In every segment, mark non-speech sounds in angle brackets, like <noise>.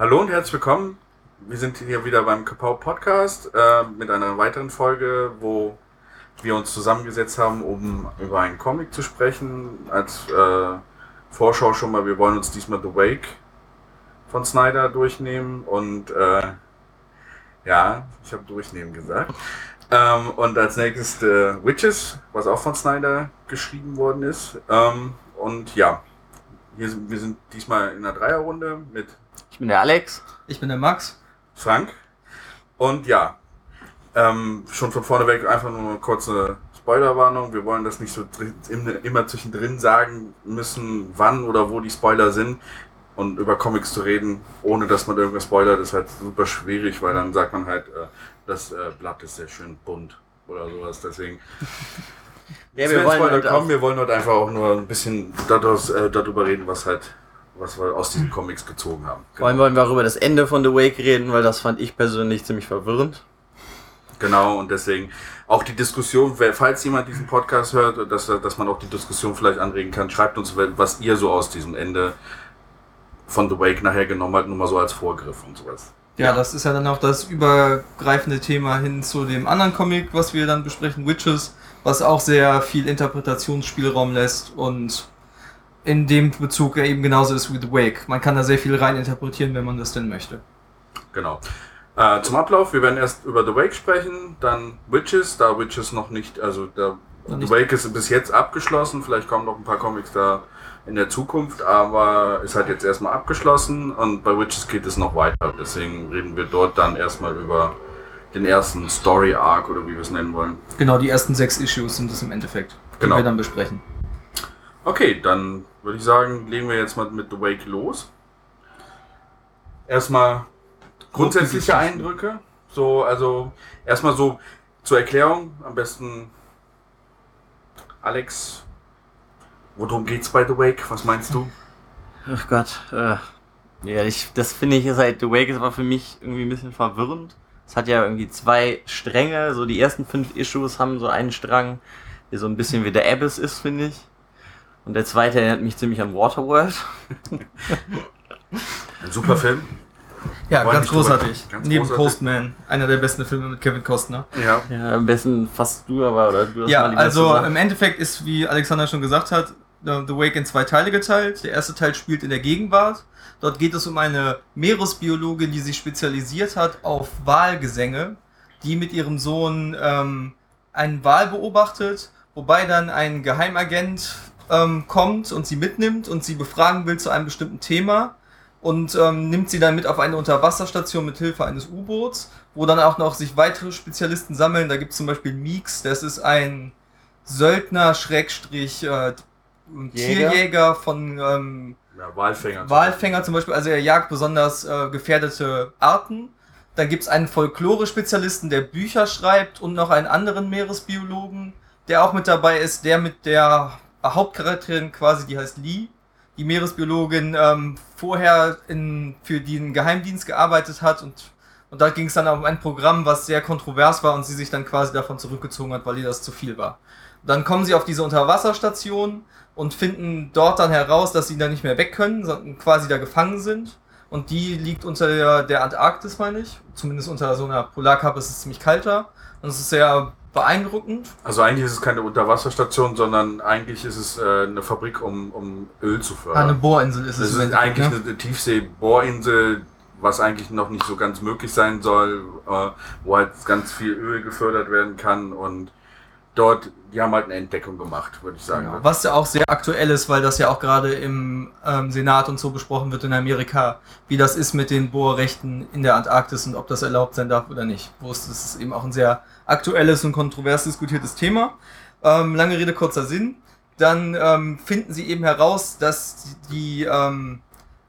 Hallo und herzlich willkommen. Wir sind hier wieder beim Kapau Podcast äh, mit einer weiteren Folge, wo wir uns zusammengesetzt haben, um über einen Comic zu sprechen. Als äh, Vorschau schon mal, wir wollen uns diesmal The Wake von Snyder durchnehmen und äh, ja, ich habe durchnehmen gesagt. Ähm, und als nächstes äh, Witches, was auch von Snyder geschrieben worden ist. Ähm, und ja, sind, wir sind diesmal in einer Dreierrunde mit Ich bin der Alex. Ich bin der Max. Frank. Und ja, ähm, schon von vorne weg einfach nur eine kurze Spoilerwarnung. Wir wollen das nicht so immer zwischendrin sagen müssen, wann oder wo die Spoiler sind. Und über Comics zu reden, ohne dass man irgendwas spoilert, ist halt super schwierig, weil dann sagt man halt, äh, das äh, Blatt ist sehr schön bunt oder sowas. Deswegen. Ja, wir werden wollen Spoiler kommen, wir wollen heute einfach auch nur ein bisschen daraus, äh, darüber reden, was halt, was wir aus diesen Comics gezogen haben. Vor allem wollen wir auch über das Ende von The Wake reden, weil das fand ich persönlich ziemlich verwirrend. Genau, und deswegen auch die Diskussion, falls jemand diesen Podcast hört, dass, dass man auch die Diskussion vielleicht anregen kann, schreibt uns, was ihr so aus diesem Ende von The Wake nachher genommen habt, nur mal so als Vorgriff und sowas. Ja, das ist ja dann auch das übergreifende Thema hin zu dem anderen Comic, was wir dann besprechen, Witches, was auch sehr viel Interpretationsspielraum lässt und in dem Bezug ja eben genauso ist wie The Wake. Man kann da sehr viel rein interpretieren, wenn man das denn möchte. Genau. Äh, zum Ablauf, wir werden erst über The Wake sprechen, dann Witches, da Witches noch nicht, also da, The. Wake ist bis jetzt abgeschlossen, vielleicht kommen noch ein paar Comics da in der Zukunft, aber ist halt jetzt erstmal abgeschlossen und bei Witches geht es noch weiter, deswegen reden wir dort dann erstmal über den ersten Story Arc oder wie wir es nennen wollen. Genau, die ersten sechs Issues sind es im Endeffekt, die Genau. wir dann besprechen. Okay, dann würde ich sagen, legen wir jetzt mal mit The Wake los. Erstmal grundsätzliche Eindrücke. So, also erstmal so zur Erklärung, am besten Alex, worum geht's bei The Wake? Was meinst du? Ach Gott. Äh, ja, ich, das finde ich ist halt, The Wake ist aber für mich irgendwie ein bisschen verwirrend. Es hat ja irgendwie zwei Stränge, so die ersten fünf Issues haben so einen Strang, der so ein bisschen wie der Abyss ist, finde ich. Und der zweite erinnert mich ziemlich an Waterworld. <laughs> Ein super Film. Ja, Wollen ganz großartig. ganz Neben großartig. Postman, einer der besten Filme mit Kevin Costner. Ja. Ja, am besten fast du aber, oder du hast Ja, mal lieber also im Endeffekt ist, wie Alexander schon gesagt hat, The The Wake in zwei Teile geteilt. Der erste Teil spielt in der Gegenwart. Dort geht es um eine Meeresbiologin, die sich spezialisiert hat auf Walgesänge, die mit ihrem Sohn ähm, einen Wal beobachtet, wobei dann ein Geheimagent ähm, kommt und sie mitnimmt und sie befragen will zu einem bestimmten Thema und ähm, nimmt sie dann mit auf eine Unterwasserstation mit Hilfe eines U-Boots, wo dann auch noch sich weitere Spezialisten sammeln. Da gibt es zum Beispiel Meeks, das ist ein Söldner, Schrägstrich, äh, Jäger? Tierjäger von ähm, ja Walfänger. Walfänger zum Beispiel, also er jagt besonders äh, gefährdete Arten. Dann gibt es einen Folklore-Spezialisten, der Bücher schreibt und noch einen anderen Meeresbiologen, der auch mit dabei ist, der mit der Hauptcharakterin quasi, die heißt Lee, die Meeresbiologin, ähm, vorher in, für den Geheimdienst gearbeitet hat und, und da ging es dann um ein Programm, was sehr kontrovers war und sie sich dann quasi davon zurückgezogen hat, weil ihr das zu viel war. Dann kommen sie auf diese Unterwasserstation und finden dort dann heraus, dass sie da nicht mehr weg können, sondern quasi da gefangen sind. Und die liegt unter der, der Antarktis, meine ich. Zumindest unter so einer Polarkappe ist es ziemlich kalter. Und es ist sehr beeindruckend. Also eigentlich ist es keine Unterwasserstation, sondern eigentlich ist es äh, eine Fabrik, um, um Öl zu fördern. Ah, eine Bohrinsel ist es. im ist eigentlich ne? eine Tiefsee-Bohrinsel, was eigentlich noch nicht so ganz möglich sein soll, äh, wo halt ganz viel Öl gefördert werden kann und dort, die haben halt eine Entdeckung gemacht, würde ich sagen. Genau. Was ja auch sehr aktuell ist, weil das ja auch gerade im ähm, Senat und so besprochen wird in Amerika, wie das ist mit den Bohrrechten in der Antarktis und ob das erlaubt sein darf oder nicht. Wo es das ist eben auch ein sehr aktuelles und kontrovers diskutiertes Thema. Ähm, lange Rede, kurzer Sinn. Dann ähm, finden sie eben heraus, dass die ähm,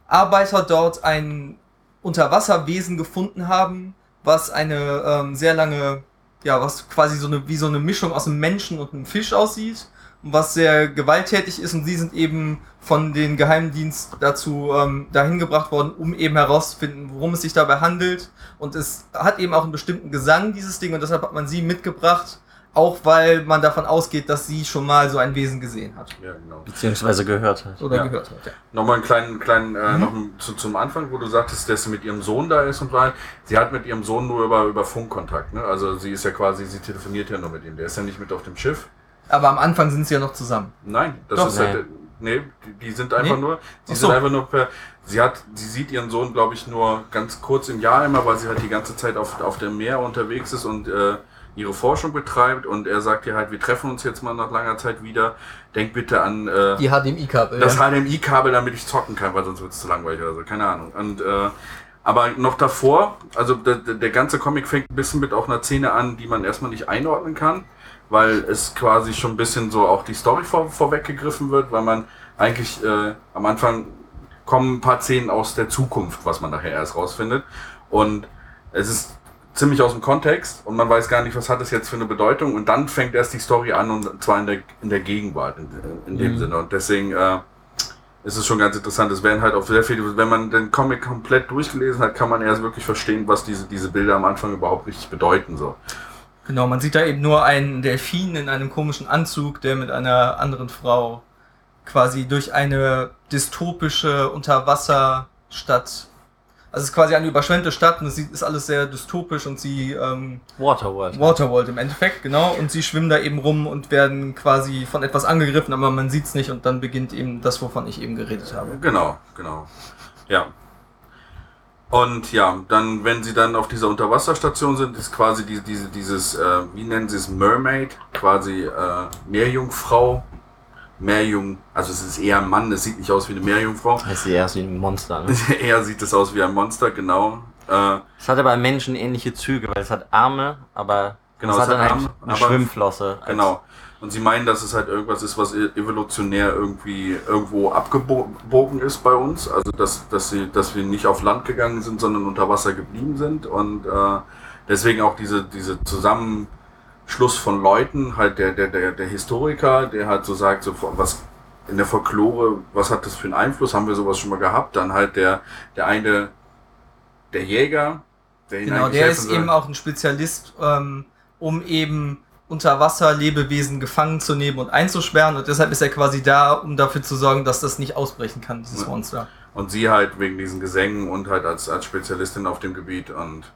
Arbeiter dort ein Unterwasserwesen gefunden haben, was eine ähm, sehr lange ja, was quasi so eine, wie so eine Mischung aus einem Menschen und einem Fisch aussieht und was sehr gewalttätig ist und sie sind eben von den Geheimdienst dazu ähm, dahin gebracht worden, um eben herauszufinden, worum es sich dabei handelt. Und es hat eben auch einen bestimmten Gesang, dieses Ding und deshalb hat man sie mitgebracht Auch weil man davon ausgeht, dass sie schon mal so ein Wesen gesehen hat. Ja, genau. Beziehungsweise gehört hat. Oder Ja. gehört hat, ja. Nochmal einen kleinen, kleinen äh, Mhm. noch ein- zu, zum Anfang, wo du sagtest, dass sie mit ihrem Sohn da ist und war. Sie hat mit ihrem Sohn nur über, über Funkkontakt, ne? Also sie ist ja quasi, sie telefoniert ja nur mit ihm. Der ist ja nicht mit auf dem Schiff. Aber am Anfang sind sie ja noch zusammen. Nein, das Doch. ist Nee. halt. Nee, die, die sind einfach Nee? nur. Sie Ach so. sind einfach nur per. Sie hat, sie sieht ihren Sohn, glaube ich, nur ganz kurz im Jahr immer, weil sie halt die ganze Zeit auf, auf dem Meer unterwegs ist und äh, ihre Forschung betreibt. Und er sagt ihr halt, wir treffen uns jetzt mal nach langer Zeit wieder. Denk bitte an äh, Die HDMI-Kabel. das ja. HDMI-Kabel, damit ich zocken kann, weil sonst wird es zu langweilig oder so. Keine Ahnung. Und äh, aber noch davor, also der, der ganze Comic fängt ein bisschen mit auch einer Szene an, die man erstmal nicht einordnen kann, weil es quasi schon ein bisschen so auch die Story vor, vorweggegriffen wird, weil man eigentlich äh, am Anfang kommen ein paar Szenen aus der Zukunft, was man nachher erst rausfindet. Und es ist ziemlich aus dem Kontext und man weiß gar nicht, was hat es jetzt für eine Bedeutung. Und dann fängt erst die Story an und zwar in der, in der Gegenwart in, in dem Mhm. Sinne. Und deswegen äh, ist es schon ganz interessant. Es werden halt auch sehr viele, wenn man den Comic komplett durchgelesen hat, kann man erst wirklich verstehen, was diese, diese Bilder am Anfang überhaupt richtig bedeuten. So. Genau, man sieht da eben nur einen Delfin in einem komischen Anzug, der mit einer anderen Frau quasi durch eine dystopische Unterwasserstadt. Also es ist quasi eine überschwemmte Stadt und es sieht- ist alles sehr dystopisch und sie ähm, Waterworld. Waterworld im Endeffekt, genau. Und sie schwimmen da eben rum und werden quasi von etwas angegriffen, aber man sieht's nicht und dann beginnt eben das, wovon ich eben geredet habe. Genau, genau. Ja. Und ja, dann, wenn sie dann auf dieser Unterwasserstation sind, ist quasi die, diese, dieses, äh, wie nennen sie es, Mermaid, quasi äh, Meerjungfrau. Meerjung, also es ist eher ein Mann, es sieht nicht aus wie eine Meerjungfrau. Heißt sie erst wie ein Monster. Ne? <laughs> eher sieht es aus wie ein Monster, genau. Äh, Es hat aber menschenähnliche Züge, weil es hat Arme, aber Genau, es es hat dann hat halt Arme, eine aber- Schwimmflosse. Genau. Und sie meinen, dass es halt irgendwas ist, was e- evolutionär irgendwie irgendwo abgebogen ist bei uns. Also dass, dass, sie, dass wir nicht auf Land gegangen sind, sondern unter Wasser geblieben sind. Und äh, deswegen auch diese, diese Zusammenschluss von Leuten, halt der, der, der, der Historiker, der halt so sagt, so was in der Folklore, was hat das für einen Einfluss? Haben wir sowas schon mal gehabt? Dann halt der, der eine, der Jäger, der Genau, der ist eben auch ein Spezialist, ähm, um eben unter Wasser Lebewesen gefangen zu nehmen und einzusperren und deshalb ist er quasi da, um dafür zu sorgen, dass das nicht ausbrechen kann, dieses Ja. Monster. Und sie halt wegen diesen Gesängen und halt als, als Spezialistin auf dem Gebiet. Und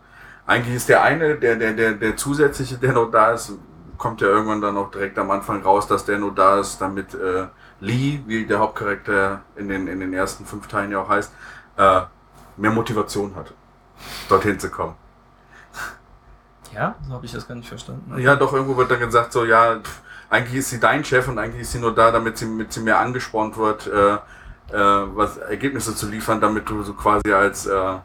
eigentlich ist der eine, der, der, der, der zusätzliche, der noch da ist, kommt ja irgendwann dann auch direkt am Anfang raus, dass der nur da ist, damit äh, Lee, wie der Hauptcharakter in den, in den ersten fünf Teilen ja auch heißt, äh, mehr Motivation hat, dorthin zu kommen. Ja? So habe ich das gar nicht verstanden. Ja, doch, irgendwo wird dann gesagt, so, ja, pff, eigentlich ist sie dein Chef und eigentlich ist sie nur da, damit sie, mit sie mehr angespornt wird, äh, äh, was Ergebnisse zu liefern, damit du so quasi als, äh,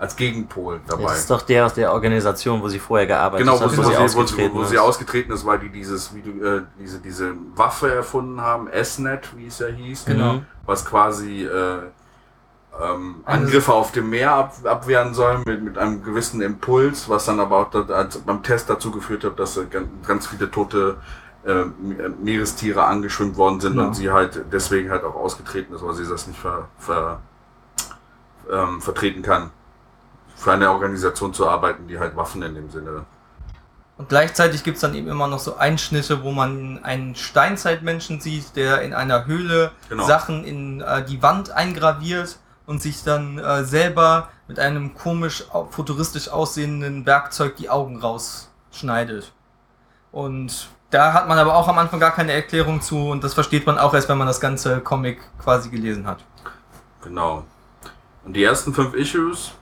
als Gegenpol dabei Das ist doch der aus der Organisation, wo sie vorher gearbeitet Genau, wo, hat, wo wo, sie sie, wo, ausgetreten sie, wo ist. sie ausgetreten ist, weil die dieses, wie du, äh, diese, diese Waffe erfunden haben, S-Net, wie es ja hieß, Genau. Mhm. was quasi äh, ähm, Eine- Angriffe auf dem Meer ab, abwehren soll mit, mit einem gewissen Impuls, was dann aber auch da, beim Test dazu geführt hat, dass äh, ganz, ganz viele tote äh, Meerestiere angeschwimmt worden sind Genau. und sie halt deswegen halt auch ausgetreten ist, weil sie das nicht ver, ver, ähm, vertreten kann, für eine Organisation zu arbeiten, die halt Waffen in dem Sinne Und gleichzeitig gibt's dann eben immer noch so Einschnitte, wo man einen Steinzeitmenschen sieht, der in einer Höhle Genau. Sachen in äh, die Wand eingraviert und sich dann äh, selber mit einem komisch futuristisch aussehenden Werkzeug die Augen rausschneidet. Und da hat man aber auch am Anfang gar keine Erklärung zu und das versteht man auch erst, wenn man das ganze Comic quasi gelesen hat. Genau. Und die ersten fünf Issues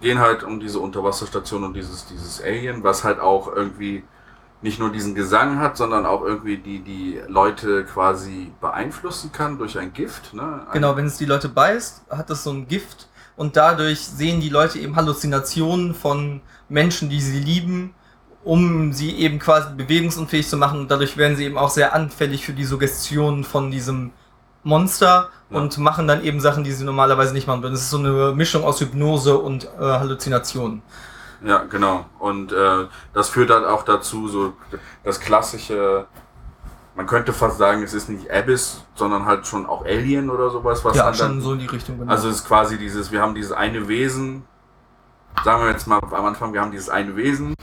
gehen halt um diese Unterwasserstation und dieses, dieses Alien, was halt auch irgendwie nicht nur diesen Gesang hat, sondern auch irgendwie die, die Leute quasi beeinflussen kann durch ein Gift. Ne? Ein, Genau, wenn es die Leute beißt, hat das so ein Gift und dadurch sehen die Leute eben Halluzinationen von Menschen, die sie lieben, um sie eben quasi bewegungsunfähig zu machen und dadurch werden sie eben auch sehr anfällig für die Suggestionen von diesem Monster Ja. und machen dann eben Sachen, die sie normalerweise nicht machen würden. Es ist so eine Mischung aus Hypnose und äh, Halluzinationen. Ja, genau. Und äh, das führt halt auch dazu, so das klassische, man könnte fast sagen, es ist nicht Abyss, sondern halt schon auch Alien oder sowas, was ja, dann, schon so in die Richtung. Genau. Also es ist quasi dieses, wir haben dieses eine Wesen, sagen wir jetzt mal am Anfang, wir haben dieses eine Wesen,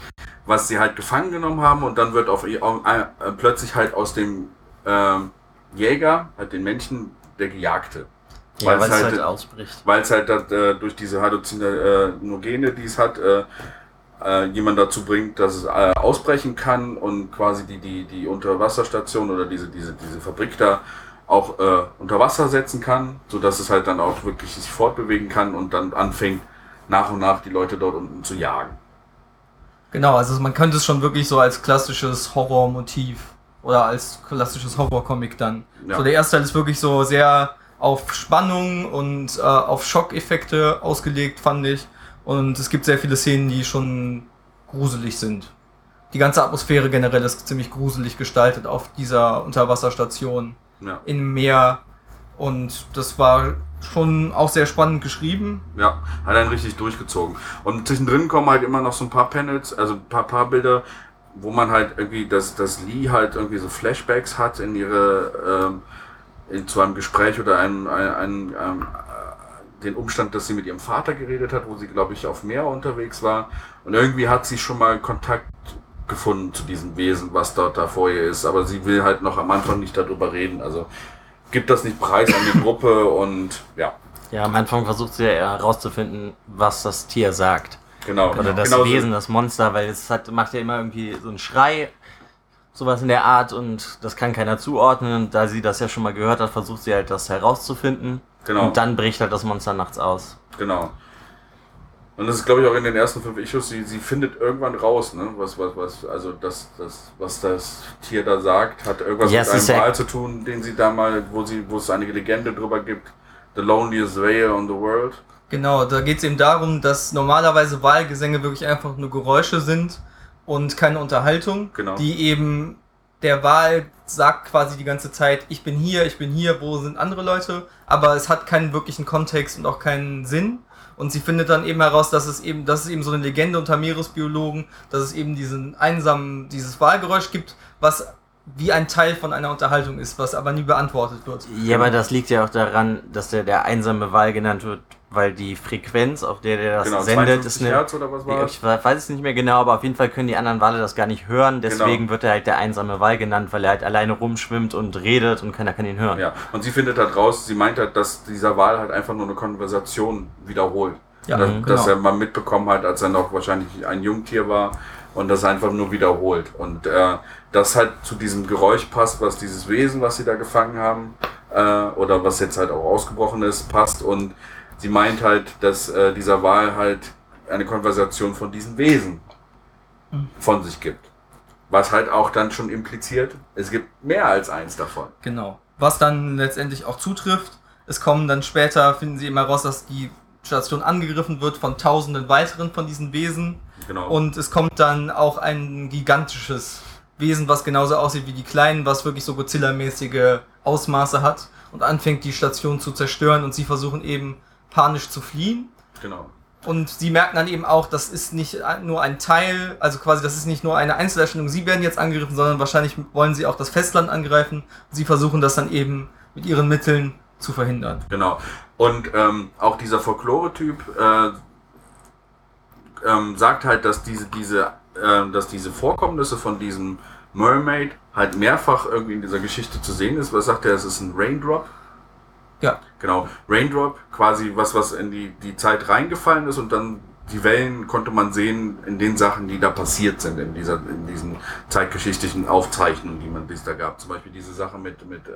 was sie halt gefangen genommen haben und dann wird auf, auf äh, plötzlich halt aus dem ähm, Jäger, halt den Menschen, der Gejagte. Ja, weil es halt, halt ausbricht. Weil es halt äh, durch diese Halluzinogene, die es hat, äh, äh, jemand dazu bringt, dass es äh, ausbrechen kann und quasi die, die, die Unterwasserstation oder diese, diese, diese Fabrik da auch äh, unter Wasser setzen kann, sodass es halt dann auch wirklich sich fortbewegen kann und dann anfängt, nach und nach die Leute dort unten zu jagen. Genau, also man könnte es schon wirklich so als klassisches Horrormotiv oder als klassisches Horrorcomic dann. Ja. So der erste Teil ist wirklich so sehr auf Spannung und äh, auf Schockeffekte ausgelegt, fand ich. Und es gibt sehr viele Szenen, die schon gruselig sind. Die ganze Atmosphäre generell ist ziemlich gruselig gestaltet auf dieser Unterwasserstation ja. im Meer. Und das war schon auch sehr spannend geschrieben. Ja, hat einen richtig durchgezogen. Und zwischendrin kommen halt immer noch so ein paar Panels, also ein paar, paar Bilder, wo man halt irgendwie, dass, dass Lee halt irgendwie so Flashbacks hat in ihre, ähm, in, zu einem Gespräch oder einem, einem, einem, einem den Umstand, dass sie mit ihrem Vater geredet hat, wo sie, glaube ich, auf Meer unterwegs war. Und irgendwie hat sie schon mal Kontakt gefunden zu diesem Wesen, was dort da vor ihr ist. Aber sie will halt noch am Anfang nicht darüber reden. Also gibt das nicht preis an die <laughs> Gruppe und ja. Ja, am Anfang versucht sie ja herauszufinden, was das Tier sagt. Genau. Oder das genau Wesen, das Monster, weil es hat, macht ja immer irgendwie so einen Schrei, sowas in der Art und das kann keiner zuordnen. Und da sie das ja schon mal gehört hat, versucht sie halt das herauszufinden. Genau. Und dann bricht halt das Monster nachts aus. Genau. Und das ist, glaube ich, auch in den ersten fünf Issues, sie, sie findet irgendwann raus, ne? Was, was, was, also das, das, was das Tier da sagt, hat irgendwas ja, mit einem Wal zu tun, den sie da mal, wo sie, wo es eine Legende drüber gibt. The loneliest whale on the world. Genau, da geht es eben darum, dass normalerweise Wahlgesänge wirklich einfach nur Geräusche sind und keine Unterhaltung, genau. die eben der Wahl sagt quasi die ganze Zeit, ich bin hier, ich bin hier, wo sind andere Leute, aber es hat keinen wirklichen Kontext und auch keinen Sinn. Und sie findet dann eben heraus, dass es eben, das ist eben so eine Legende unter Meeresbiologen, dass es eben diesen einsamen, dieses Wahlgeräusch gibt, was wie ein Teil von einer Unterhaltung ist, was aber nie beantwortet wird. Ja, aber das liegt ja auch daran, dass der der einsame Wal genannt wird, weil die Frequenz, auf der der das genau, sendet, ist eine. Hertz oder was war ich weiß es nicht mehr genau, aber auf jeden Fall können die anderen Wale das gar nicht hören. Deswegen genau. wird er halt der einsame Wal genannt, weil er halt alleine rumschwimmt und redet und keiner kann ihn hören. Ja, und sie findet halt raus, sie meint halt, dass dieser Wal halt einfach nur eine Konversation wiederholt. Ja, dass, genau. dass er mal mitbekommen hat, als er noch wahrscheinlich ein Jungtier war und das einfach nur wiederholt. Und äh, das halt zu diesem Geräusch passt, was dieses Wesen, was sie da gefangen haben, äh, oder was jetzt halt auch ausgebrochen ist, passt. Und sie meint halt, dass äh, dieser Wal halt eine Konversation von diesen Wesen hm. von sich gibt. Was halt auch dann schon impliziert, es gibt mehr als eins davon. Genau. Was dann letztendlich auch zutrifft, es kommen dann später, finden sie immer raus, dass die Station angegriffen wird von tausenden weiteren von diesen Wesen. Genau. Und es kommt dann auch ein gigantisches Wesen, was genauso aussieht wie die kleinen, was wirklich so Godzilla-mäßige Ausmaße hat und anfängt die Station zu zerstören und sie versuchen eben panisch zu fliehen. Genau. Und sie merken dann eben auch, das ist nicht nur ein Teil, also quasi das ist nicht nur eine Einzelerstellung, sie werden jetzt angegriffen, sondern wahrscheinlich wollen sie auch das Festland angreifen. Sie versuchen das dann eben mit ihren Mitteln zu verhindern. Genau. Und ähm, auch dieser Folklore-Typ äh, ähm, sagt halt, dass diese, diese, äh, dass diese Vorkommnisse von diesem Mermaid halt mehrfach irgendwie in dieser Geschichte zu sehen ist. Was sagt er? Es ist ein Raindrop. Ja. Genau. Raindrop, quasi was, was in die, die Zeit reingefallen ist und dann die Wellen konnte man sehen in den Sachen, die da passiert sind, in dieser, in diesen zeitgeschichtlichen Aufzeichnungen, die man bis da gab. Zum Beispiel diese Sache mit, mit, äh,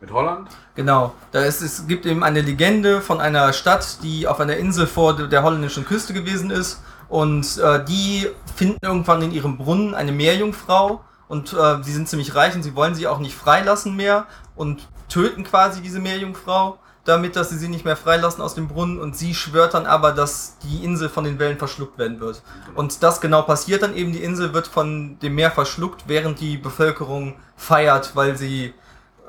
mit Holland? Genau. Da ist, es gibt eben eine Legende von einer Stadt, die auf einer Insel vor der holländischen Küste gewesen ist. Und äh, die finden irgendwann in ihrem Brunnen eine Meerjungfrau. Und äh, sie sind ziemlich reich und sie wollen sie auch nicht freilassen mehr. Und töten quasi diese Meerjungfrau, damit dass sie sie nicht mehr freilassen aus dem Brunnen. Und sie schwört dann aber, dass die Insel von den Wellen verschluckt werden wird. Und das genau passiert dann eben. Die Insel wird von dem Meer verschluckt, während die Bevölkerung feiert, weil sie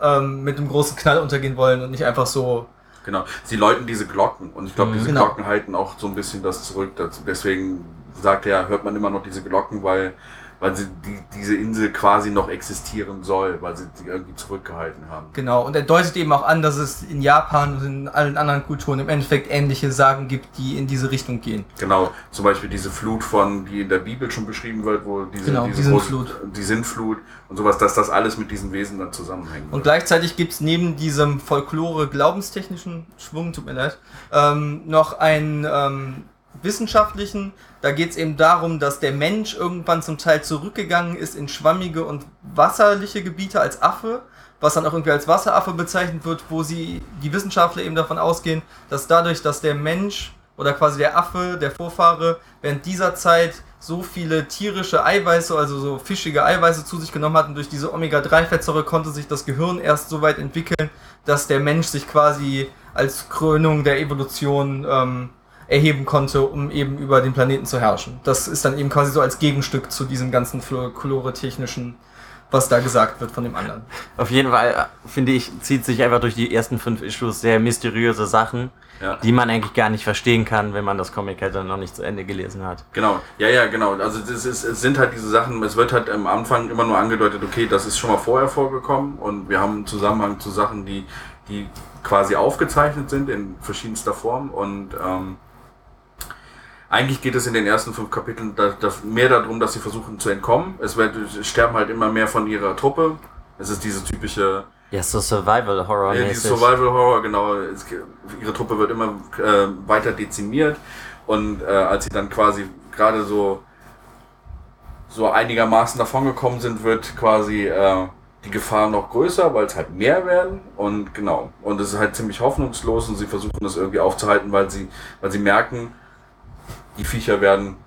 ähm, mit einem großen Knall untergehen wollen und nicht einfach so. Genau, sie läuten diese Glocken und ich glaube, mhm. diese genau. Glocken halten auch so ein bisschen das zurück. Deswegen sagt er, hört man immer noch diese Glocken, weil weil sie die, diese Insel quasi noch existieren soll, weil sie sie irgendwie zurückgehalten haben. Genau, und er deutet eben auch an, dass es in Japan und in allen anderen Kulturen im Endeffekt ähnliche Sagen gibt, die in diese Richtung gehen. Genau, zum Beispiel diese Flut von, die in der Bibel schon beschrieben wird, wo diese, Genau, diese die Sintflut. die Sintflut und sowas, dass das alles mit diesen Wesen dann zusammenhängt. Und gleichzeitig gibt es neben diesem Folklore-glaubenstechnischen Schwung, tut mir leid, ähm, noch einen ähm, wissenschaftlichen. Da geht es eben darum, dass der Mensch irgendwann zum Teil zurückgegangen ist in schwammige und wasserliche Gebiete als Affe, was dann auch irgendwie als Wasseraffe bezeichnet wird, wo sie die Wissenschaftler eben davon ausgehen, dass dadurch, dass der Mensch oder quasi der Affe, der Vorfahre, während dieser Zeit so viele tierische Eiweiße, also so fischige Eiweiße zu sich genommen hat und durch diese Omega-3-Fettsäure konnte sich das Gehirn erst so weit entwickeln, dass der Mensch sich quasi als Krönung der Evolution ähm, erheben konnte, um eben über den Planeten zu herrschen. Das ist dann eben quasi so als Gegenstück zu diesem ganzen folklore-technischen, was da gesagt wird von dem anderen. Auf jeden Fall, äh, finde ich, zieht sich einfach durch die ersten fünf Issues sehr mysteriöse Sachen, Ja. die man eigentlich gar nicht verstehen kann, wenn man das Comic halt dann noch nicht zu Ende gelesen hat. Genau, ja, ja, genau. Also das ist, es sind halt diese Sachen, es wird halt am Anfang immer nur angedeutet, okay, das ist schon mal vorher vorgekommen und wir haben einen Zusammenhang zu Sachen, die, die quasi aufgezeichnet sind in verschiedenster Form und ähm, eigentlich geht es in den ersten fünf Kapiteln da, da mehr darum, dass sie versuchen zu entkommen. Es, wird, es sterben halt immer mehr von ihrer Truppe. Es ist diese typische Ja, so Survival Horror ja, die. Survival Horror, genau. Es, ihre Truppe wird immer äh, weiter dezimiert und äh, als sie dann quasi gerade so so einigermaßen davongekommen sind, wird quasi äh, die Gefahr noch größer, weil es halt mehr werden und genau. Und es ist halt ziemlich hoffnungslos und sie versuchen das irgendwie aufzuhalten, weil sie, weil sie merken, die Viecher werden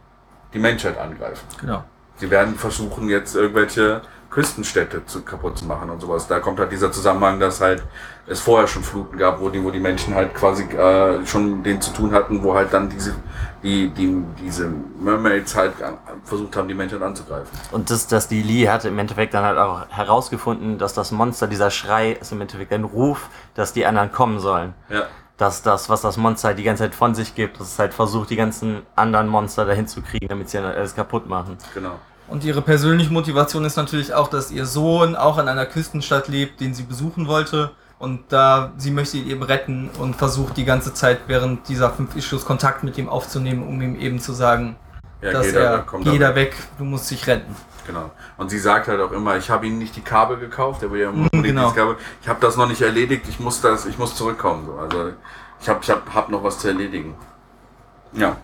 die Menschheit angreifen. Genau. Sie werden versuchen, jetzt irgendwelche Küstenstädte zu, kaputt zu machen und sowas. Da kommt halt dieser Zusammenhang, dass halt es vorher schon Fluten gab, wo die, wo die Menschen halt quasi äh, schon den zu tun hatten, wo halt dann diese, die, die, diese Mermaids halt an- versucht haben, die Menschheit anzugreifen. Und das, dass die Lee hatte im Endeffekt dann halt auch herausgefunden, dass das Monster, dieser Schrei, ist im Endeffekt ein Ruf, dass die anderen kommen sollen. Ja, Dass das, was das Monster halt die ganze Zeit von sich gibt, dass es halt versucht, die ganzen anderen Monster dahin zu kriegen, damit sie alles kaputt machen. genau. Und ihre persönliche Motivation ist natürlich auch, dass ihr Sohn auch in einer Küstenstadt lebt, den sie besuchen wollte. Und da sie möchte ihn eben retten und versucht die ganze Zeit während dieser fünf Issues Kontakt mit ihm aufzunehmen, um ihm eben zu sagen, Ja, dass da- er geh da weg, du musst dich retten. Genau. Und sie sagt halt auch immer, ich habe ihnen nicht die Kabel gekauft, der will ja unbedingt genau. Kabel. Ich habe das noch nicht erledigt, ich muss das, ich muss zurückkommen. So. Also ich habe ich hab, hab noch was zu erledigen. Ja.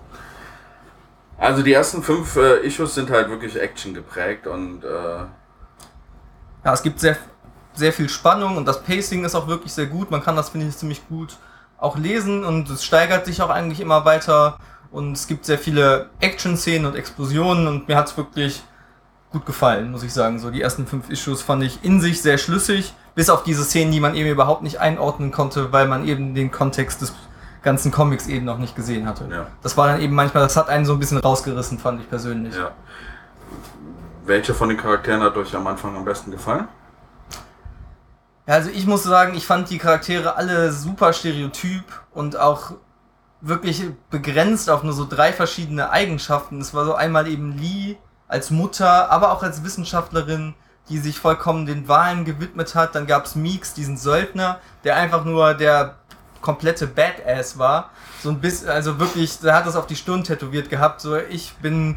Also die ersten fünf äh, Issues sind halt wirklich Action geprägt und äh, Ja, es gibt sehr, sehr viel Spannung und das Pacing ist auch wirklich sehr gut. Man kann das, finde ich, ziemlich gut auch lesen und es steigert sich auch eigentlich immer weiter. Und es gibt sehr viele Action-Szenen und Explosionen und mir hat es wirklich gut gefallen, muss ich sagen. So die ersten fünf Issues fand ich in sich sehr schlüssig, bis auf diese Szenen, die man eben überhaupt nicht einordnen konnte, weil man eben den Kontext des ganzen Comics eben noch nicht gesehen hatte. Ja. Das war dann eben manchmal, das hat einen so ein bisschen rausgerissen, fand ich persönlich. ja. Welche von den Charakteren hat euch am Anfang am besten gefallen? Ja, also ich muss sagen, ich fand die Charaktere alle super stereotyp und auch wirklich begrenzt auf nur so drei verschiedene Eigenschaften. Es war so einmal eben Lee als Mutter, aber auch als Wissenschaftlerin, die sich vollkommen den Wahlen gewidmet hat. Dann gab's Meeks, diesen Söldner, der einfach nur der komplette Badass war. So ein bisschen, also wirklich, der hat das auf die Stirn tätowiert gehabt. So, ich bin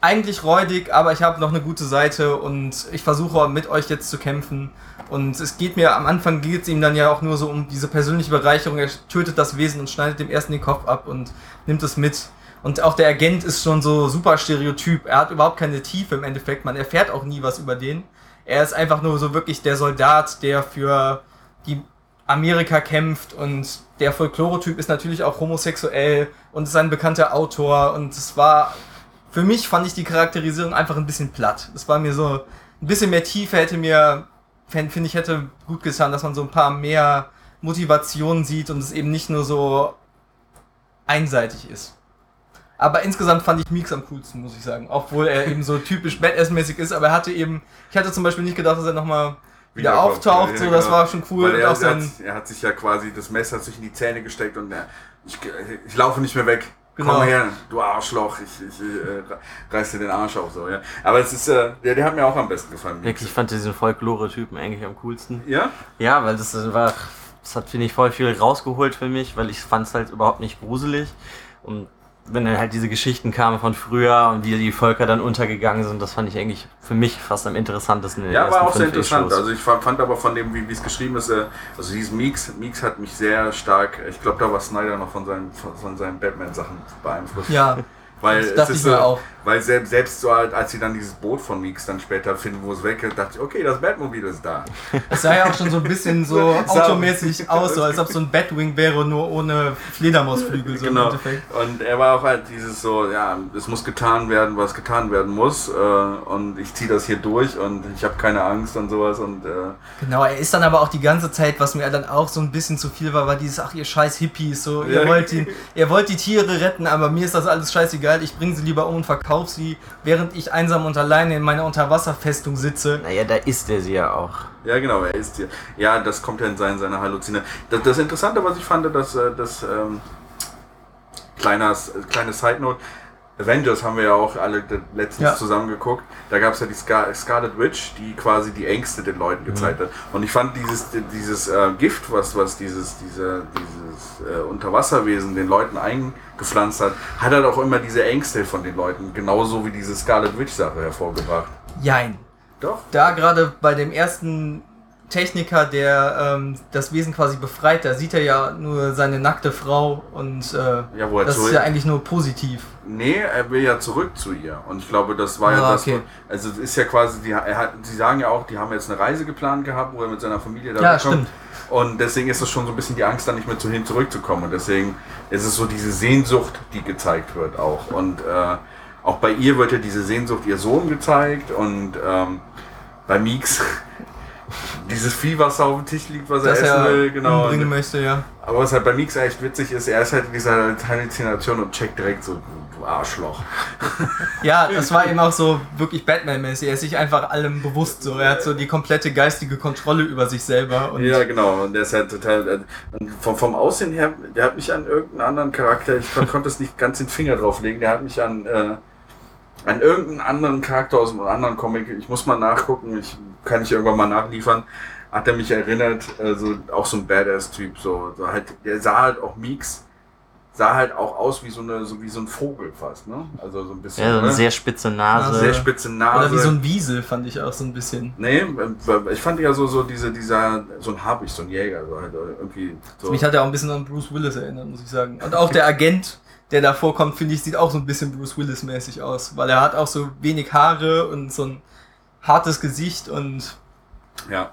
eigentlich räudig, aber ich habe noch eine gute Seite und ich versuche mit euch jetzt zu kämpfen. Und es geht mir, am Anfang geht es ihm dann ja auch nur so um diese persönliche Bereicherung. Er tötet das Wesen und schneidet dem ersten den Kopf ab und nimmt es mit. Und auch der Agent ist schon so super stereotyp. Er hat überhaupt keine Tiefe im Endeffekt. Man erfährt auch nie was über den. Er ist einfach nur so wirklich der Soldat, der für die Amerika kämpft und der Folklore-Typ ist natürlich auch homosexuell und ist ein bekannter Autor und es war, für mich fand ich die Charakterisierung einfach ein bisschen platt. Es war mir so, ein bisschen mehr Tiefe hätte mir, finde ich, hätte gut getan, dass man so ein paar mehr Motivationen sieht und es eben nicht nur so einseitig ist. Aber insgesamt fand ich Meeks am coolsten, muss ich sagen. Obwohl er eben so typisch Badass-mäßig ist, aber er hatte eben, ich hatte zum Beispiel nicht gedacht, dass er nochmal wieder Wiederkommt. auftaucht, so, Ja, das genau. war schon cool. Er, auch er, sein, hat, er hat sich ja quasi das Messer zwischen die Zähne gesteckt und er, ich, ich laufe nicht mehr weg. Genau. komm her, du Arschloch, ich, ich äh, reiß dir den Arsch auf so, ja. Aber es ist, äh, der, der hat mir auch am besten gefallen. Wirklich, ich fand diesen Folklore-Typen eigentlich am coolsten. Ja? Ja, weil das war, das hat, finde ich, voll viel rausgeholt für mich, weil ich fand es halt überhaupt nicht gruselig. Und wenn dann halt diese Geschichten kamen von früher und wie die Völker dann untergegangen sind, das fand ich eigentlich für mich fast am interessantesten. In Ja, war auch sehr interessant. Issues. Also ich fand, fand aber von dem, wie wie es geschrieben ist, äh, also dieses Meeks, Meeks hat mich sehr stark, ich glaube, da war Snyder noch von seinen, von, seinen Batman-Sachen beeinflusst. Ja, Weil das dachte ist ich mir so, auch. Weil selbst, selbst so halt, als sie dann dieses Boot von Meeks dann später finden, wo es weg ist, dachte ich, okay, das Batmobil ist da. <laughs> Es sah ja auch schon so ein bisschen so <laughs> automäßig aus, so als ob so ein Batwing wäre, nur ohne Fledermausflügel. So im genau. Endeffekt. Und er war auch halt dieses so, ja, es muss getan werden, was getan werden muss. Äh, und ich ziehe das hier durch und ich habe keine Angst und sowas. Und äh, Genau, er ist dann aber auch die ganze Zeit, was mir dann auch so ein bisschen zu viel war, war dieses, ach ihr scheiß Hippies, so, ihr Ja. wollt die, ihr wollt die Tiere retten, aber mir ist das alles scheißegal, ich bringe sie lieber um und verkaufe sie, während ich einsam und alleine in meiner Unterwasserfestung sitze. Naja, da ist er sie ja auch. Ja, genau, er ist hier. Ja, das kommt ja in seine, seine Halluzine. Das, das Interessante, was ich fand, dass äh, das ähm, kleiner, kleine Side Note. Avengers haben wir ja auch alle letztens Ja. zusammen geguckt. Da gab es ja die Scar Scarlet Witch, die quasi die Ängste den Leuten gezeigt hat. Und ich fand dieses, dieses äh, Gift, was, was dieses, diese, dieses äh, Unterwasserwesen den Leuten eingepflanzt hat, hat halt auch immer diese Ängste von den Leuten, genauso wie diese Scarlet Witch-Sache hervorgebracht. Jein. Doch. Da gerade bei dem ersten Techniker, der ähm, das Wesen quasi befreit, da sieht er ja nur seine nackte Frau und äh, Ja, das ist ja eigentlich nur positiv. Nee, er will ja zurück zu ihr. Und ich glaube, das war ja Ah, das. okay. Also es ist ja quasi, die, er hat, sie sagen ja auch, die haben jetzt eine Reise geplant gehabt, wo er mit seiner Familie da Ja, stimmt. Und deswegen ist es schon so ein bisschen die Angst, da nicht mehr zu hin zurückzukommen. Und deswegen ist es so diese Sehnsucht, die gezeigt wird auch. Und äh, auch bei ihr wird ja diese Sehnsucht ihr Sohn gezeigt. Und ähm, bei Meeks dieses Vieh, was auf dem Tisch liegt, was er Dass essen er will, genau. umbringen Und- möchte, ja. aber was halt bei Meeks echt witzig ist, er ist halt in dieser Halluzination und checkt direkt so, du Arschloch. <laughs> Ja, das war eben auch so wirklich Batman-mäßig. Er ist sich einfach allem bewusst so. Er hat so die komplette geistige Kontrolle über sich selber. Ja, genau. Und der ist halt total. äh, vom, vom Aussehen her, der hat mich an irgendeinen anderen Charakter, ich kon, konnte es nicht ganz den Finger drauflegen, der hat mich an, äh, an irgendeinen anderen Charakter aus einem anderen Comic, ich muss mal nachgucken, ich kann ich irgendwann mal nachliefern, hat er mich erinnert, äh, so, auch so ein Badass-Typ, so, so halt, der sah halt auch Meeks, sah halt auch aus wie so, eine, so, wie so ein Vogel fast, ne? Also so ein bisschen. Ja, so eine ne? sehr spitze Nase. sehr spitze Nase. Oder wie so ein Wiesel, fand ich auch so ein bisschen. Nee, äh, ich fand ja so, so diese, dieser, so ein Habicht, so ein Jäger, so halt irgendwie so. Mich hat er auch ein bisschen an Bruce Willis erinnert, muss ich sagen. Und auch der Agent, der da vorkommt, finde ich, sieht auch so ein bisschen Bruce Willis-mäßig aus. Weil er hat auch so wenig Haare und so ein hartes Gesicht und Ja.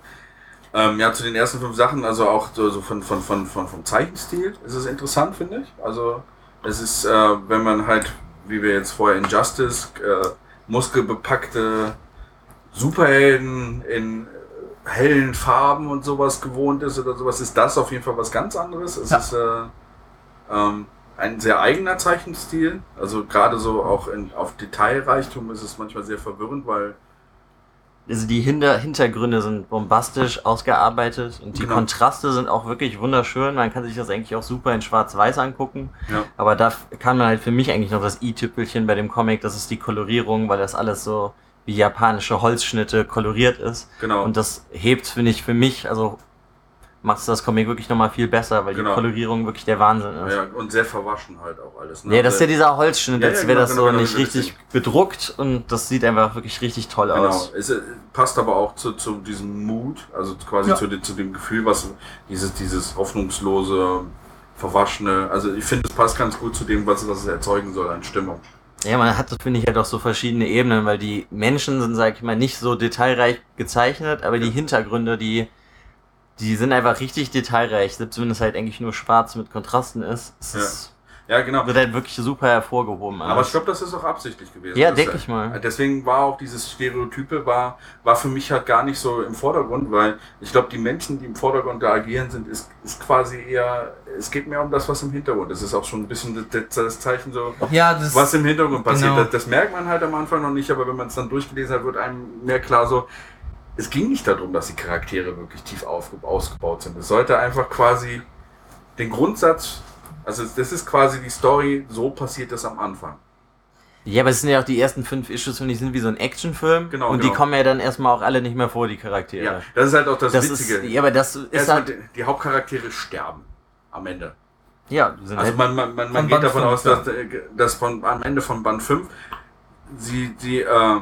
Ähm, ja, zu den ersten fünf Sachen, also auch so, so von, von, von, von, vom Zeichenstil ist es interessant, finde ich. Also es ist, äh, wenn man halt, wie wir jetzt vorher in Justice, äh, muskelbepackte Superhelden in äh, hellen Farben und sowas gewohnt ist oder sowas, ist das auf jeden Fall was ganz anderes. Es Ja. ist äh, ähm, ein sehr eigener Zeichenstil. Also gerade so auch in, auf Detailreichtum ist es manchmal sehr verwirrend, weil Also die Hinter Hintergründe sind bombastisch ausgearbeitet und die Genau. Kontraste sind auch wirklich wunderschön. Man kann sich das eigentlich auch super in Schwarz-Weiß angucken. Ja. Aber da kann man halt für mich eigentlich noch das i-Tüpfelchen bei dem Comic, das ist die Kolorierung, weil das alles so wie japanische Holzschnitte koloriert ist. genau. Und das hebt, finde ich, für mich, also macht das Comic wirklich nochmal viel besser, weil Genau. die Kolorierung wirklich der Wahnsinn ist. Ja, und sehr verwaschen halt auch alles. Nee, das ist ja dieser Holzschnitt, Ja, als ja, wäre genau, das genau, so genau, nicht genau, richtig bedruckt und das sieht einfach wirklich richtig toll Genau. aus. Es äh, passt aber auch zu, zu diesem Mut, also quasi Ja. zu, dem- zu dem Gefühl, was dieses, dieses hoffnungslose, verwaschene, also ich finde, es passt ganz gut zu dem, was, was es erzeugen soll an Stimmung. Ja, man hat, finde ich, halt auch so verschiedene Ebenen, weil die Menschen sind, sag ich mal, nicht so detailreich gezeichnet, aber die Hintergründe, die, die sind einfach richtig detailreich, selbst wenn es halt eigentlich nur schwarz mit Kontrasten ist. Es Ja. ist, Ja, genau. wird halt wirklich super hervorgehoben. Aber ich alles. glaube, das ist auch absichtlich gewesen. Ja, denke ich mal. Deswegen war auch dieses Stereotype war, war für mich halt gar nicht so im Vordergrund, weil ich glaube, die Menschen, die im Vordergrund da agieren sind, ist, ist quasi eher, es geht mehr um das, was im Hintergrund ist. Es ist auch schon ein bisschen das, das Zeichen so, ja, das was im Hintergrund passiert. Genau. Das, das merkt man halt am Anfang noch nicht, aber wenn man es dann durchgelesen hat, wird einem mehr klar so, es ging nicht darum, dass die Charaktere wirklich tief ausgebaut sind. Es sollte einfach quasi den Grundsatz Also das ist quasi die Story, so passiert das am Anfang. Ja, aber es sind ja auch die ersten fünf Issues und die sind wie so ein Actionfilm. Genau, Und genau. die kommen ja dann erstmal auch alle nicht mehr vor, die Charaktere. Ja, das ist halt auch das, das Witzige. ist, ja, aber das ist Erstmal, halt, die, die Hauptcharaktere sterben am Ende. ja, die sind Also halt, man, man, man, man geht Band davon aus, dass, dass von, am Ende von Band 5 sie, sie äh,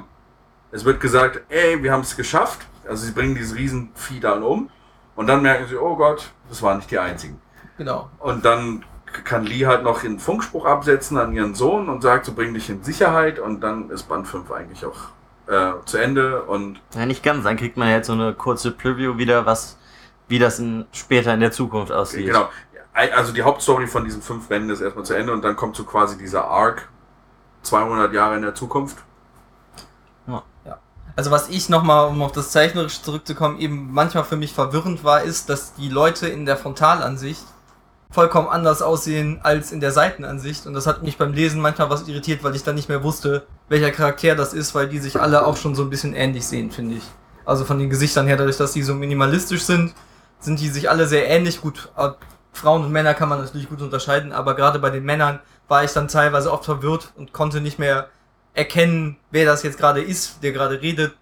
es wird gesagt, ey, wir haben es geschafft. Also sie bringen dieses Riesenvieh dann um und dann merken sie, oh Gott, das waren nicht die einzigen. Genau. Und dann kann Lee halt noch einen Funkspruch absetzen an ihren Sohn und sagt, so bring dich in Sicherheit und dann ist Band 5 eigentlich auch äh, zu Ende und ja, nicht ganz. Dann kriegt man jetzt so eine kurze Preview wieder, was, wie das in, später in der Zukunft aussieht. genau. Also die Hauptstory von diesen fünf Bänden ist erstmal zu Ende und dann kommt so quasi dieser Arc 200 Jahre in der Zukunft. Also was ich nochmal, um auf das Zeichnerische zurückzukommen, eben manchmal für mich verwirrend war, ist, dass die Leute in der Frontalansicht vollkommen anders aussehen als in der Seitenansicht. Und das hat mich beim Lesen manchmal was irritiert, weil ich dann nicht mehr wusste, welcher Charakter das ist, weil die sich alle auch schon so ein bisschen ähnlich sehen, finde ich. Also von den Gesichtern her, dadurch, dass die so minimalistisch sind, sind die sich alle sehr ähnlich. Gut, Frauen und Männer kann man natürlich gut unterscheiden, aber gerade bei den Männern war ich dann teilweise oft verwirrt und konnte nicht mehr erkennen, wer das jetzt gerade ist, der gerade redet.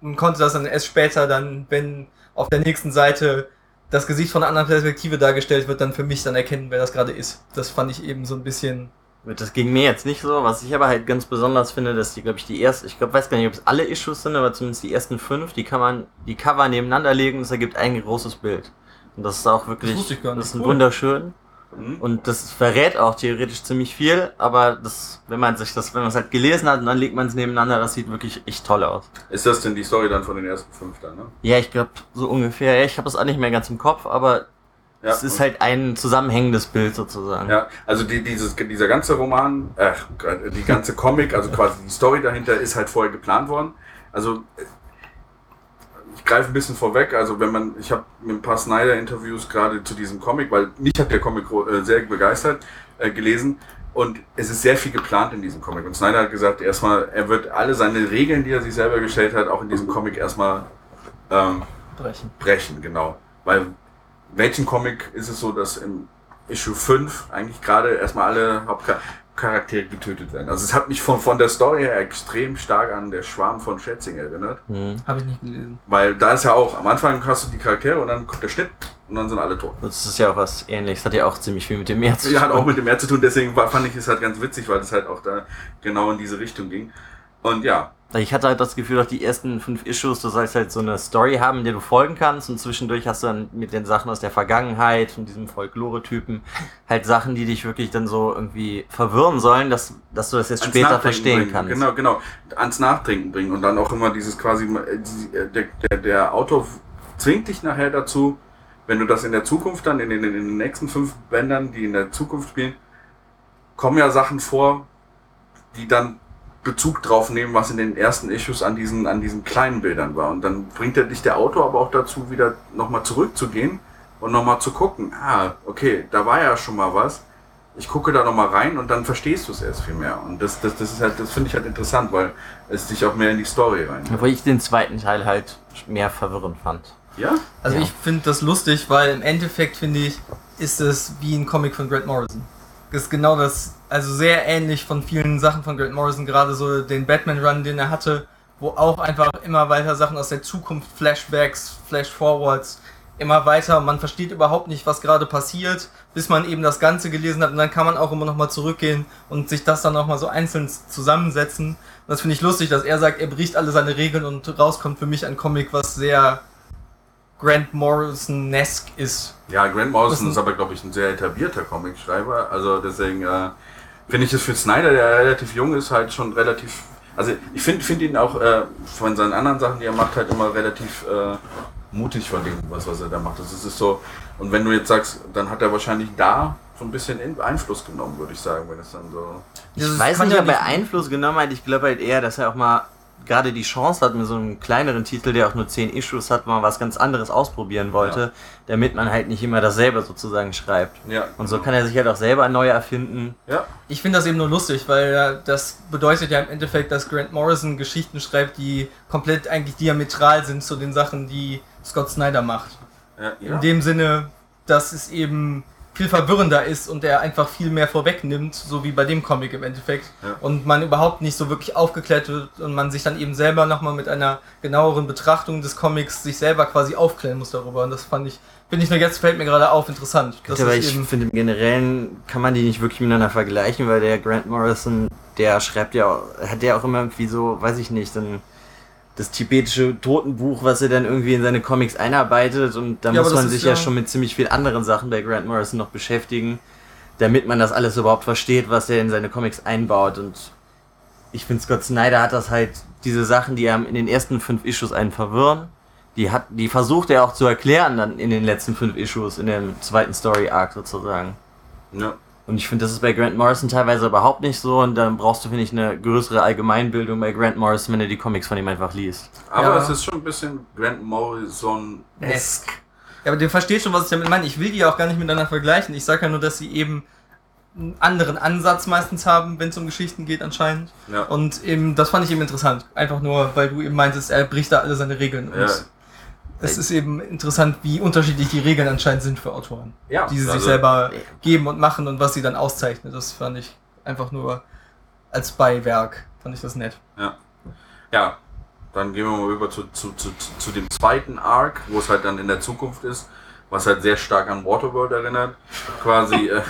Und konnte das dann erst später dann, wenn auf der nächsten Seite das Gesicht von einer anderen Perspektive dargestellt wird, dann für mich dann erkennen, wer das gerade ist. Das fand ich eben so ein bisschen. Das ging mir jetzt nicht so. Was ich aber halt ganz besonders finde, dass die, glaube ich, die erste, ich glaube, weiß gar nicht, ob es alle Issues sind, aber zumindest die ersten fünf, die kann man, die Cover nebeneinander legen, das ergibt ein großes Bild. Und das ist auch wirklich, Das das ist Cool. wunderschön. Mhm. Und das verrät auch theoretisch ziemlich viel, aber das, wenn man sich das, wenn man es halt gelesen hat und dann legt man es nebeneinander, das sieht wirklich echt toll aus. Ist das denn die Story dann von den ersten fünf dann, ne? Ja, ich glaube, so ungefähr. Ja, ich habe das auch nicht mehr ganz im Kopf, aber Ja, es ist halt ein zusammenhängendes Bild sozusagen. Ja, also die, dieses, dieser ganze Roman, äh, die ganze Comic, also quasi die Story dahinter ist halt vorher geplant worden. Also greife ein bisschen vorweg, also wenn man, ich habe mir ein paar Snyder-Interviews gerade zu diesem Comic, weil mich hat der Comic äh, sehr begeistert, äh, gelesen und es ist sehr viel geplant in diesem Comic. Und Snyder hat gesagt, erstmal, er wird alle seine Regeln, die er sich selber gestellt hat, auch in diesem Comic erstmal ähm, Brechen. brechen, genau. Weil welchen Comic ist es so, dass im Issue 5 eigentlich gerade erstmal alle Hauptcharaktere getötet werden? Also es hat mich von, von der Story her extrem stark an der Schwarm von Schätzing erinnert. Hm. Habe ich nicht gelesen. Weil da ist ja auch, am Anfang hast du die Charaktere und dann kommt der Schnitt und dann sind alle tot. Das ist ja auch was ähnliches. Hat ja auch ziemlich viel mit dem Meer zu Ja, hat tun. auch mit dem Meer zu tun, deswegen war, fand ich es halt ganz witzig, weil es halt auch da genau in diese Richtung ging. Und ja, Ich hatte halt das Gefühl, auch die ersten fünf Issues, du sollst halt so eine Story haben, der du folgen kannst und zwischendurch hast du dann mit den Sachen aus der Vergangenheit und diesem Folklore-Typen halt Sachen, die dich wirklich dann so irgendwie verwirren sollen, dass, dass du das jetzt ans später verstehen bringen. kannst. Genau, genau. Ans Nachdenken bringen und dann auch immer dieses quasi, äh, äh, der, der, der Autor zwingt dich nachher dazu, wenn du das in der Zukunft dann, in den, in den nächsten fünf Bändern, die in der Zukunft spielen, kommen ja Sachen vor, die dann Bezug drauf nehmen, was in den ersten Issues an diesen, an diesen kleinen Bildern war. Und dann bringt er dich der Autor aber auch dazu, wieder nochmal zurückzugehen und nochmal zu gucken, ah, okay, da war ja schon mal was. Ich gucke da nochmal rein und dann verstehst du es erst viel mehr. Und das, das, das ist halt, das finde ich halt interessant, weil es dich auch mehr in die Story rein. Obwohl ich den zweiten Teil halt mehr verwirrend fand. Ja? Also Ja. ich finde das lustig, weil im Endeffekt finde ich, ist es wie ein Comic von Grant Morrison. Das ist genau das, also sehr ähnlich von vielen Sachen von Grant Morrison, gerade so den Batman-Run, den er hatte, wo auch einfach immer weiter Sachen aus der Zukunft, Flashbacks, Flash-Forwards, immer weiter. Man versteht überhaupt nicht, was gerade passiert, bis man eben das Ganze gelesen hat und dann kann man auch immer nochmal zurückgehen und sich das dann nochmal so einzeln zusammensetzen. Und das finde ich lustig, dass er sagt, er bricht alle seine Regeln und rauskommt für mich ein Comic, was sehr Grant Morrison-esque ist. Ja, Grant Morrison ist aber, glaube ich, ein sehr etablierter Comicschreiber. Also deswegen äh, finde ich es für Snyder, der relativ jung ist, halt schon relativ. Also ich finde find ihn auch äh, von seinen anderen Sachen, die er macht, halt immer relativ äh, mutig von dem, was, was er da macht. Das ist es so. Und wenn du jetzt sagst, dann hat er wahrscheinlich da so ein bisschen in Einfluss genommen, würde ich sagen, wenn es dann so. Ich Das weiß nicht, ja ob er Einfluss genommen hat. Ich glaube halt eher, dass er auch mal gerade die Chance hat, mit so einem kleineren Titel, der auch nur 10 Issues hat, wo man was ganz anderes ausprobieren wollte, Ja. damit man halt nicht immer dasselbe sozusagen schreibt. Ja. Und so kann er sich halt auch selber neu erfinden. Ja. Ich finde das eben nur lustig, weil äh, das bedeutet ja im Endeffekt, dass Grant Morrison Geschichten schreibt, die komplett eigentlich diametral sind zu den Sachen, die Scott Snyder macht. Ja. In dem Sinne, dass es eben viel verwirrender ist und der einfach viel mehr vorwegnimmt, so wie bei dem Comic im Endeffekt. Ja. Und man überhaupt nicht so wirklich aufgeklärt wird und man sich dann eben selber nochmal mit einer genaueren Betrachtung des Comics sich selber quasi aufklären muss darüber. Und das fand ich, finde ich nur jetzt fällt mir gerade auf interessant. Das aber ich finde im Generellen kann man die nicht wirklich miteinander vergleichen, weil der Grant Morrison, der schreibt ja, auch- hat ja auch immer irgendwie so, weiß ich nicht, dann das tibetische Totenbuch, was er dann irgendwie in seine Comics einarbeitet und da Ja, muss man sich ja ja- schon mit ziemlich vielen anderen Sachen bei Grant Morrison noch beschäftigen, damit man das alles überhaupt versteht, was er in seine Comics einbaut und ich finde Scott Snyder hat das halt, diese Sachen, die einem in den ersten fünf Issues einen verwirren, die hat, die versucht er auch zu erklären dann in den letzten fünf Issues, in dem zweiten Story Arc sozusagen. Ja. Und ich finde, das ist bei Grant Morrison teilweise überhaupt nicht so und dann brauchst du, finde ich, eine größere Allgemeinbildung bei Grant Morrison, wenn du die Comics von ihm einfach liest. Aber Ja. es ist schon ein bisschen Grant Morrison-esque. ja, aber du verstehst schon, was ich damit meine. Ich will die auch gar nicht miteinander vergleichen. Ich sage ja nur, dass sie eben einen anderen Ansatz meistens haben, wenn es um Geschichten geht anscheinend. Ja. Und eben, das fand ich eben interessant. Einfach nur, weil du eben meintest, er bricht da alle seine Regeln. Und Ja. Es ist eben interessant, wie unterschiedlich die Regeln anscheinend sind für Autoren. Ja, die sie sich also- selber geben und machen und was sie dann auszeichnet. Das fand ich einfach nur als Beiwerk. Fand ich das nett. Ja, dann gehen wir mal über zu, zu, zu, zu dem zweiten Arc, wo es halt dann in der Zukunft ist, was halt sehr stark an Waterworld erinnert. Quasi <laughs> äh,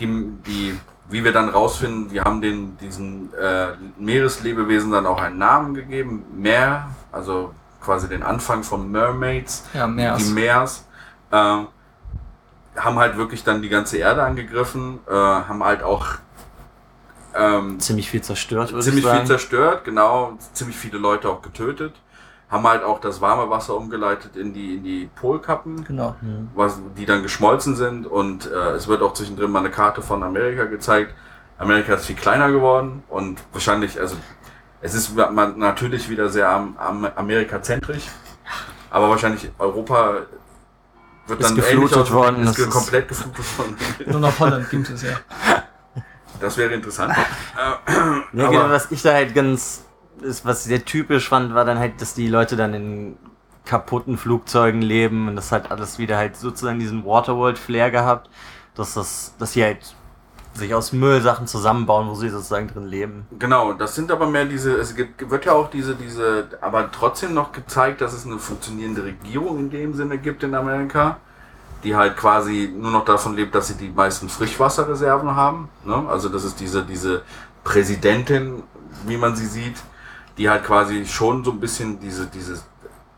die, die, wie wir dann rausfinden, wir haben den, diesen äh, Meereslebewesen dann auch einen Namen gegeben, Meer, also quasi den Anfang von Mermaids, Ja, mehr die Meers. Äh, haben halt wirklich dann die ganze Erde angegriffen, äh, haben halt auch ähm, Ziemlich viel zerstört, würde ziemlich ich sagen. viel zerstört, genau, ziemlich viele Leute auch getötet, haben halt auch das warme Wasser umgeleitet in die, in die Polkappen, Genau. Hm. was, die dann geschmolzen sind und äh, es wird auch zwischendrin mal eine Karte von Amerika gezeigt. Amerika ist viel kleiner geworden und wahrscheinlich, also es ist natürlich wieder sehr am, am Amerikazentrisch, aber wahrscheinlich Europa wird Ist dann geflutet worden, ist das ge- ist- komplett geflutet worden. <laughs> Nur noch Holland gibt es ja. Das wäre interessant. Äh, Ja, aber- genau, was ich da halt ganz, ist, was sehr typisch fand, war dann halt, dass die Leute dann in kaputten Flugzeugen leben und das hat alles wieder halt sozusagen diesen Waterworld-Flair gehabt, dass das, dass sie halt sich aus Müllsachen zusammenbauen, wo sie sozusagen drin leben. Genau, das sind aber mehr diese, es gibt, wird ja auch diese, diese, aber trotzdem noch gezeigt, dass es eine funktionierende Regierung in dem Sinne gibt in Amerika, die halt quasi nur noch davon lebt, dass sie die meisten Frischwasserreserven haben. Ne? Also das ist diese, diese Präsidentin, wie man sie sieht, die halt quasi schon so ein bisschen diese, dieses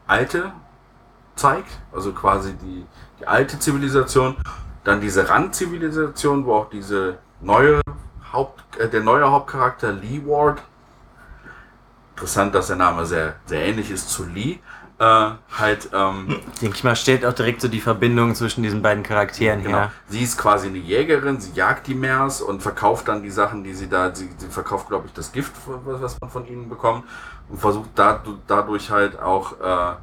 alte zeigt, also quasi die, die alte Zivilisation, dann diese Randzivilisation, wo auch diese neue Haupt, äh, der neue Hauptcharakter Lee Ward, interessant, dass der Name sehr, sehr ähnlich ist zu Lee, äh, halt, ähm, Denke ich mal, stellt auch direkt so die Verbindung zwischen diesen beiden Charakteren genau, her. sie ist quasi eine Jägerin, sie jagt die Meers und verkauft dann die Sachen, die sie da, sie, sie verkauft, glaube ich, das Gift, was man von ihnen bekommt und versucht da, dadurch halt auch äh,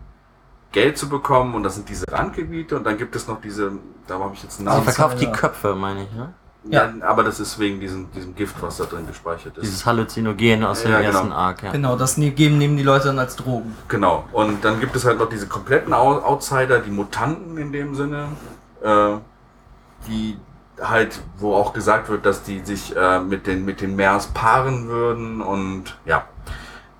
Geld zu bekommen und das sind diese Randgebiete und dann gibt es noch diese, da habe ich jetzt einen Sie Namen. verkauft die ja. Köpfe, meine ich, ne? Ja, aber das ist wegen diesem, diesem Gift, was da drin gespeichert ist. Dieses Halluzinogen aus dem Ja, genau. ersten Arc, ja. Genau, das ne- geben nehmen die Leute dann als Drogen. Genau. Und dann gibt es halt noch diese kompletten Outsider, die Mutanten in dem Sinne, äh, die halt, wo auch gesagt wird, dass die sich äh, mit den mit den Meers paaren würden und ja,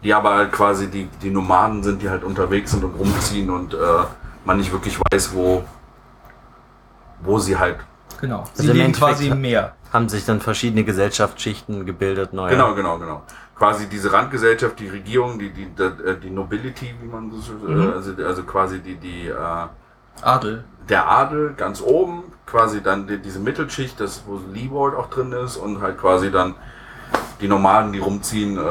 die aber halt quasi die die Nomaden sind, die halt unterwegs sind und rumziehen und äh, man nicht wirklich weiß, wo wo sie halt Genau. Sie Also leben quasi im Meer. Haben sich dann verschiedene Gesellschaftsschichten gebildet, neu. Genau, genau, genau. Quasi diese Randgesellschaft, die Regierung, die, die, die, die Nobility, wie man so, Mhm. äh, also, also quasi die, die, äh, Adel. der Adel ganz oben, quasi dann die, diese Mittelschicht, das, wo Leeward auch drin ist und halt quasi dann die Nomaden, die rumziehen, äh,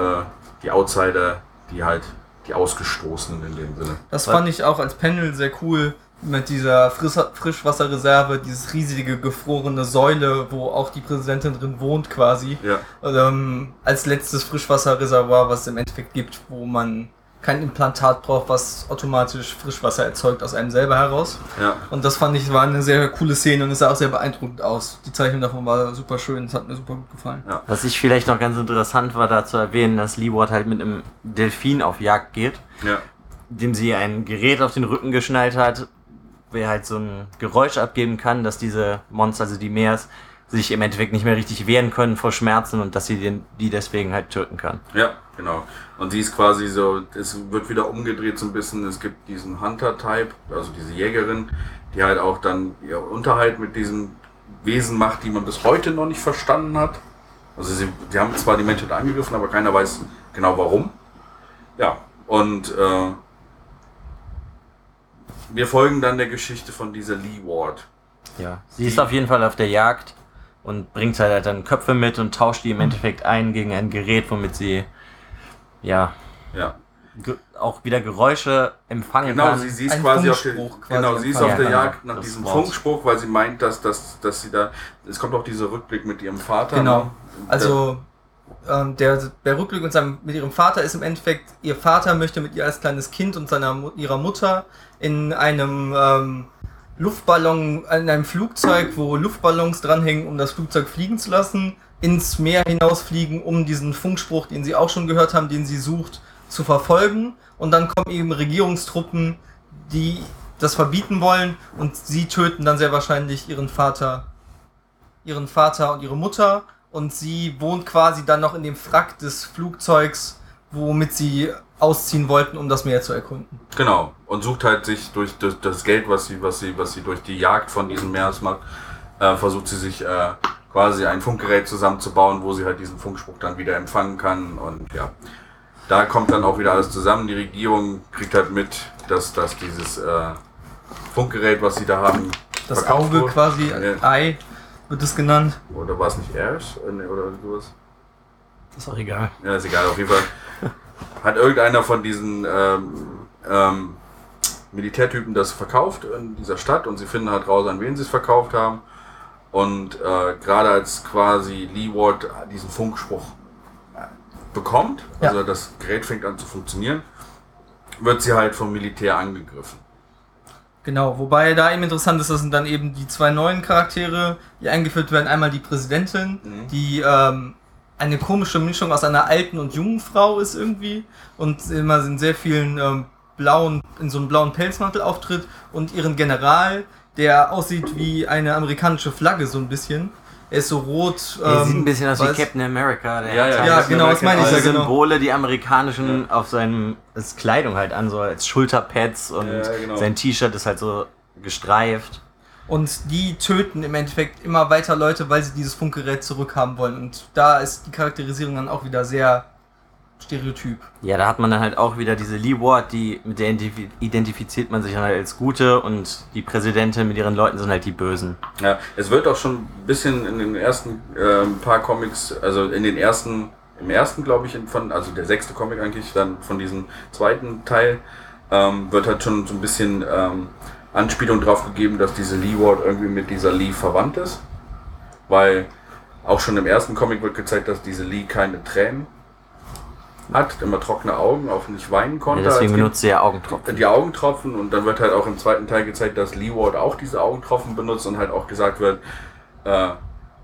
die Outsider, die halt die Ausgestoßenen in dem Sinne. Das fand ich auch als Panel sehr cool mit dieser Friss Frischwasserreserve, dieses riesige gefrorene Säule, wo auch die Präsidentin drin wohnt quasi. Ja, Ähm, als letztes Frischwasserreservoir, was es im Endeffekt gibt, wo man kein Implantat braucht, was automatisch Frischwasser erzeugt aus einem selber heraus. ja. Und das fand ich war eine sehr coole Szene und es sah auch sehr beeindruckend aus. Die Zeichnung davon war super schön, es hat mir super gut gefallen. Was ich vielleicht noch ganz interessant war, da zu erwähnen, dass Leeward halt mit einem Delfin auf Jagd geht, Ja, dem sie ein Gerät auf den Rücken geschnallt hat, wer halt so ein Geräusch abgeben kann, dass diese Monster, also die Meers, sich im Endeffekt nicht mehr richtig wehren können vor Schmerzen und dass sie den, die deswegen halt töten kann. Ja, genau. Und sie ist quasi so, es wird wieder umgedreht so ein bisschen. Es gibt diesen Hunter-Type, also diese Jägerin, die halt auch dann ihr Unterhalt mit diesen Wesen macht, die man bis heute noch nicht verstanden hat. Also sie, sie haben zwar die Menschheit angegriffen, aber keiner weiß genau warum. Ja, und äh, wir folgen dann der Geschichte von dieser Lee Ward. Ja. Sie ist auf jeden Fall auf der Jagd und bringt halt dann Köpfe mit und tauscht die im Endeffekt ein gegen ein Gerät, womit sie ja Ja, auch wieder Geräusche empfangen genau, kann. sie, sie ist quasi auf der, quasi genau, sie ist auf der Ja, Jagd nach diesem Wort. Funkspruch, weil sie meint, dass, dass, dass sie da, es kommt auch dieser Rückblick mit ihrem Vater. Genau. ne? Also ähm, der, der Rückblick mit, seinem, mit ihrem Vater ist im Endeffekt, ihr Vater möchte mit ihr als kleines Kind und seiner, ihrer Mutter in einem ähm, Luftballon, in einem Flugzeug, wo Luftballons dranhängen, um das Flugzeug fliegen zu lassen, ins Meer hinausfliegen, um diesen Funkspruch, den sie auch schon gehört haben, den sie sucht, zu verfolgen. Und dann kommen eben Regierungstruppen, die das verbieten wollen und sie töten dann sehr wahrscheinlich ihren Vater ihren Vater und ihre Mutter und sie wohnt quasi dann noch in dem Frack des Flugzeugs, womit sie ausziehen wollten, um das Meer zu erkunden. Genau. Und sucht halt sich durch das, Geld, was sie, was sie, was sie durch die Jagd von diesem Meeres macht, äh, versucht sie sich äh, quasi ein Funkgerät zusammenzubauen, wo sie halt diesen Funkspruch dann wieder empfangen kann. Und ja, da kommt dann auch wieder alles zusammen. Die Regierung kriegt halt mit, dass, dass dieses äh, Funkgerät, was sie da haben, Das Auge wurde. quasi, Ja. Ei wird es genannt. Oder war es nicht Ash? Äh, Oder sowas? ist auch egal. Ja, ist egal, auf jeden Fall. Hat irgendeiner von diesen ähm, ähm, Militärtypen das verkauft in dieser Stadt und sie finden halt raus, an wen sie es verkauft haben. Und äh, gerade als quasi Lee Ward diesen Funkspruch äh, bekommt, Ja. also das Gerät fängt an zu funktionieren, wird sie halt vom Militär angegriffen. Genau, wobei da eben interessant ist, das sind dann eben die zwei neuen Charaktere, die eingeführt werden. Einmal die Präsidentin, Mhm. die ähm, eine komische Mischung aus einer alten und jungen Frau ist irgendwie und immer in sehr vielen ähm, blauen, in so einem blauen Pelzmantel auftritt und ihren General, der aussieht wie eine amerikanische Flagge so ein bisschen. Er ist so rot. Er sieht ähm, ein bisschen aus wie Captain America. Der Ja, ja, Ja, genau, das meine ich alle ja, genau. Symbole, die amerikanischen auf seinem Kleidung halt an, so als Schulterpads und Ja, genau. sein T-Shirt ist halt so gestreift. Und die töten im Endeffekt immer weiter Leute, weil sie dieses Funkgerät zurückhaben wollen. Und da ist die Charakterisierung dann auch wieder sehr stereotyp. Ja, da hat man dann halt auch wieder diese Lee Ward, die mit der identif- identifiziert man sich dann halt als Gute und die Präsidentin mit ihren Leuten sind halt die Bösen. Ja, es wird auch schon ein bisschen in den ersten ähm, paar Comics, also in den ersten, im ersten glaube ich, von, also der sechste Comic eigentlich, dann von diesem zweiten Teil, ähm, wird halt schon so ein bisschen ähm, Anspielung drauf gegeben, dass diese Lee Ward irgendwie mit dieser Lee verwandt ist. Weil auch schon im ersten Comic wird gezeigt, dass diese Lee keine Tränen hat, immer trockene Augen, auch nicht weinen Ja, konnte. deswegen als Kind benutzt sie ja Augentropfen. die Augentropfen und dann wird halt auch im zweiten Teil gezeigt, dass Lee Ward auch diese Augentropfen benutzt und halt auch gesagt wird, äh,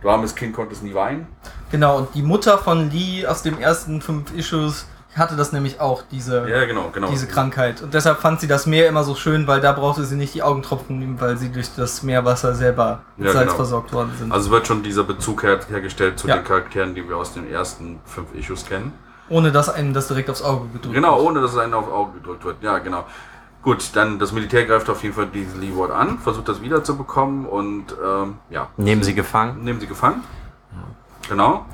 du armes Kind konntest nie weinen. Genau, und die Mutter von Lee aus den ersten fünf Issues hatte das nämlich auch, diese, Ja, genau, genau. diese Krankheit. Und deshalb fand sie das Meer immer so schön, weil da brauchte sie nicht die Augentropfen nehmen, weil sie durch das Meerwasser selber mit Ja, Salz genau. versorgt worden sind. Also wird schon dieser Bezug her hergestellt zu Ja. den Charakteren, die wir aus den ersten fünf Issues kennen. Ohne dass einem das direkt aufs Auge gedrückt Genau, wird. ohne dass es einen auf Auge gedrückt wird. Ja, genau. Gut, dann das Militär greift auf jeden Fall diesen Lee Ward an, versucht das wiederzubekommen und ähm, ja, Nehmen sie gefangen. nehmen sie gefangen. Genau.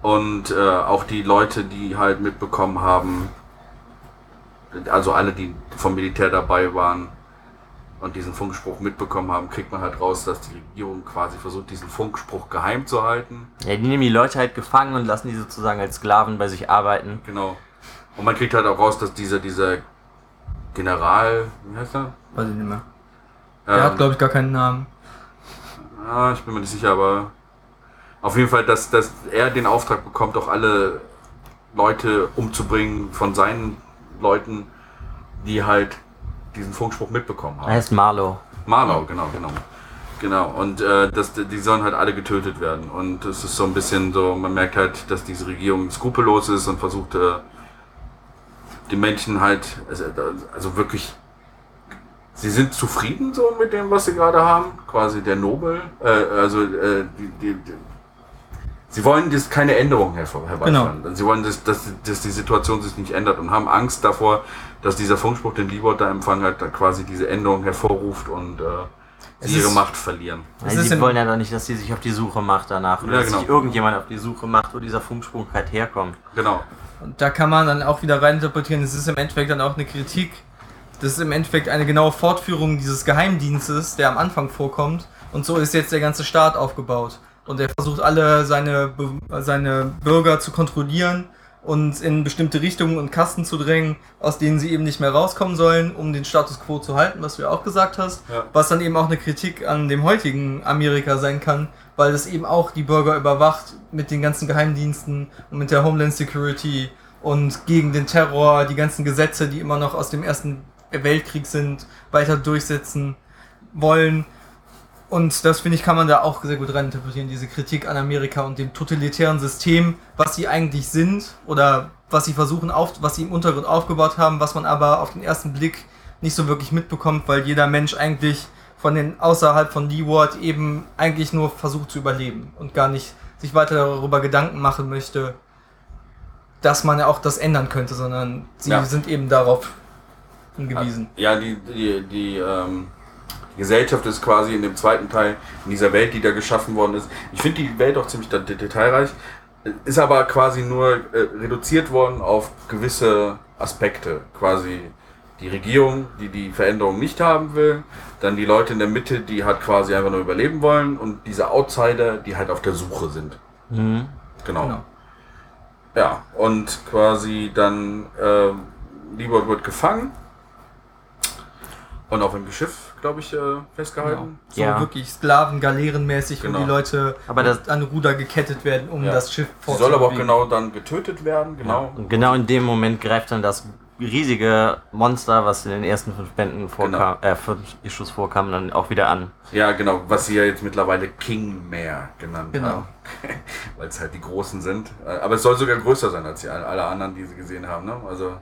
Und äh, auch die Leute, die halt mitbekommen haben, also alle, die vom Militär dabei waren und diesen Funkspruch mitbekommen haben, kriegt man halt raus, dass die Regierung quasi versucht, diesen Funkspruch geheim zu halten. Ja, die nehmen die Leute halt gefangen und lassen die sozusagen als Sklaven bei sich arbeiten. Genau. Und man kriegt halt auch raus, dass dieser, dieser General, wie heißt er? Weiß ich nicht mehr. Der Ähm, hat, glaube ich, gar keinen Namen. Ah, ich bin mir nicht sicher, aber auf jeden Fall, dass, dass er den Auftrag bekommt, auch alle Leute umzubringen von seinen Leuten, die halt diesen Funkspruch mitbekommen Er haben. heißt Marlow. Marlau, genau, genau. Genau, und äh, das, die sollen halt alle getötet werden. Und es ist so ein bisschen so, man merkt halt, dass diese Regierung skrupellos ist und versucht, äh, die Menschen halt, also, also wirklich sie sind zufrieden so mit dem, was sie gerade haben. Quasi der Nobel, äh, also äh, die, die, die, sie wollen das keine Änderung hervor, herbeiführen. Genau. Sie wollen, dass, dass, dass die Situation sich nicht ändert und haben Angst davor, dass dieser Funkspruch, den Liebert da empfangen hat, dann quasi diese Änderung hervorruft und äh, sie ihre ist- Macht verlieren. Weil sie wollen ja doch nicht, dass sie sich auf die Suche macht danach. Oder Ja, dass genau. sich irgendjemand auf die Suche macht, wo dieser Funksprung halt herkommt. Genau. Und da kann man dann auch wieder reininterpretieren, es ist im Endeffekt dann auch eine Kritik. Das ist im Endeffekt eine genaue Fortführung dieses Geheimdienstes, der am Anfang vorkommt. Und so ist jetzt der ganze Staat aufgebaut. Und er versucht alle seine, seine Bürger zu kontrollieren und in bestimmte Richtungen und Kasten zu drängen, aus denen sie eben nicht mehr rauskommen sollen, um den Status quo zu halten, was du ja auch gesagt hast. Ja. Was dann eben auch eine Kritik an dem heutigen Amerika sein kann, weil es eben auch die Bürger überwacht mit den ganzen Geheimdiensten und mit der Homeland Security und gegen den Terror, die ganzen Gesetze, die immer noch aus dem Ersten Weltkrieg sind, weiter durchsetzen wollen. Und das finde ich, kann man da auch sehr gut reininterpretieren, diese Kritik an Amerika und dem totalitären System, was sie eigentlich sind oder was sie versuchen auf, was sie im Untergrund aufgebaut haben, was man aber auf den ersten Blick nicht so wirklich mitbekommt, weil jeder Mensch eigentlich von den außerhalb von Leeward eben eigentlich nur versucht zu überleben und gar nicht sich weiter darüber Gedanken machen möchte, dass man ja auch das ändern könnte, sondern sie Ja. sind eben darauf hingewiesen. Ja, die, die, die, ähm, die Gesellschaft ist quasi in dem zweiten Teil, in dieser Welt, die da geschaffen worden ist. Ich finde die Welt auch ziemlich de- de- detailreich, ist aber quasi nur äh, reduziert worden auf gewisse Aspekte. Quasi die Regierung, die die Veränderung nicht haben will, dann die Leute in der Mitte, die halt quasi einfach nur überleben wollen und diese Outsider, die halt auf der Suche sind. Mhm. Genau. Genau. Ja, und quasi dann ähm, Liebert wird gefangen und auf einem Schiff, glaube ich, äh, festgehalten. So Ja. wirklich Sklaven, galeerenmäßig, Genau. wo die Leute Aber das- an Ruder gekettet werden, um Ja. das Schiff Sie soll aber auch fortzubewegen. genau dann getötet werden, genau. Und genau in dem Moment greift dann das riesige Monster, was in den ersten fünf Bänden vorkam, äh, fünf Issues vorkam, dann auch wieder an. Ja, genau, was sie ja jetzt mittlerweile King Mare genannt Genau. haben. <laughs> Weil es halt die Großen sind. Äh, Aber es soll sogar größer sein als die, alle anderen, die sie gesehen haben. Ne? Also,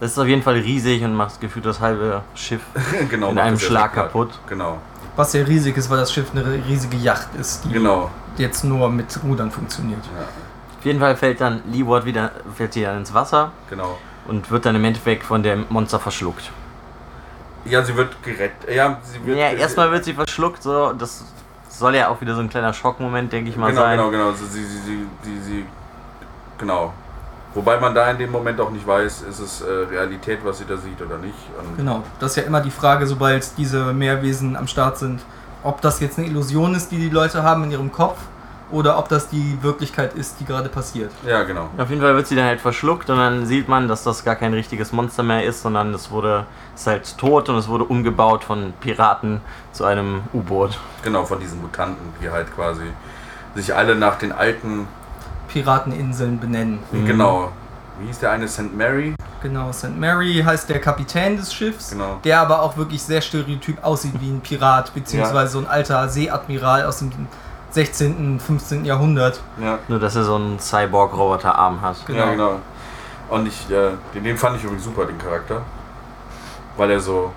Das ist auf jeden Fall riesig und macht gefühlt das halbe Schiff <laughs> genau. in einem Schlag kaputt. Genau, Was sehr riesig ist, weil das Schiff eine riesige Yacht ist, die genau. jetzt nur mit Rudern funktioniert. Ja, Auf jeden Fall fällt dann Leeward wieder, fällt sie dann ins Wasser genau. und wird dann im Endeffekt von dem Monster verschluckt. Ja, sie wird gerettet. Ja, sie wird. Ja, erstmal wird sie verschluckt, so, das soll ja auch wieder so ein kleiner Schockmoment, denke ich mal, Genau, sein. genau, genau. Sie, sie, sie, sie, sie, sie, genau. Wobei man da in dem Moment auch nicht weiß, ist es äh, Realität, was sie da sieht oder nicht. Und Genau, das ist ja immer die Frage, sobald diese Meerwesen am Start sind, ob das jetzt eine Illusion ist, die die Leute haben in ihrem Kopf, oder ob das die Wirklichkeit ist, die gerade passiert. Ja, genau. Auf jeden Fall wird sie dann halt verschluckt und dann sieht man, dass das gar kein richtiges Monster mehr ist, sondern es wurde, ist halt tot und es wurde umgebaut von Piraten zu einem U-Boot. Genau, von diesen Mutanten, die halt quasi sich alle nach den alten, Pirateninseln benennen. Mhm. genau. Wie hieß der eine? St. Mary? Genau, St. Mary heißt der Kapitän des Schiffs, Genau. der aber auch wirklich sehr stereotyp aussieht wie ein Pirat, <laughs> beziehungsweise so ein alter Seeadmiral aus dem 16., 15. Jahrhundert. Ja, Nur, dass er so einen Cyborg-Roboter-Arm hat. Genau. ja genau. Und ich, äh, den, den fand ich übrigens super, den Charakter. Weil er so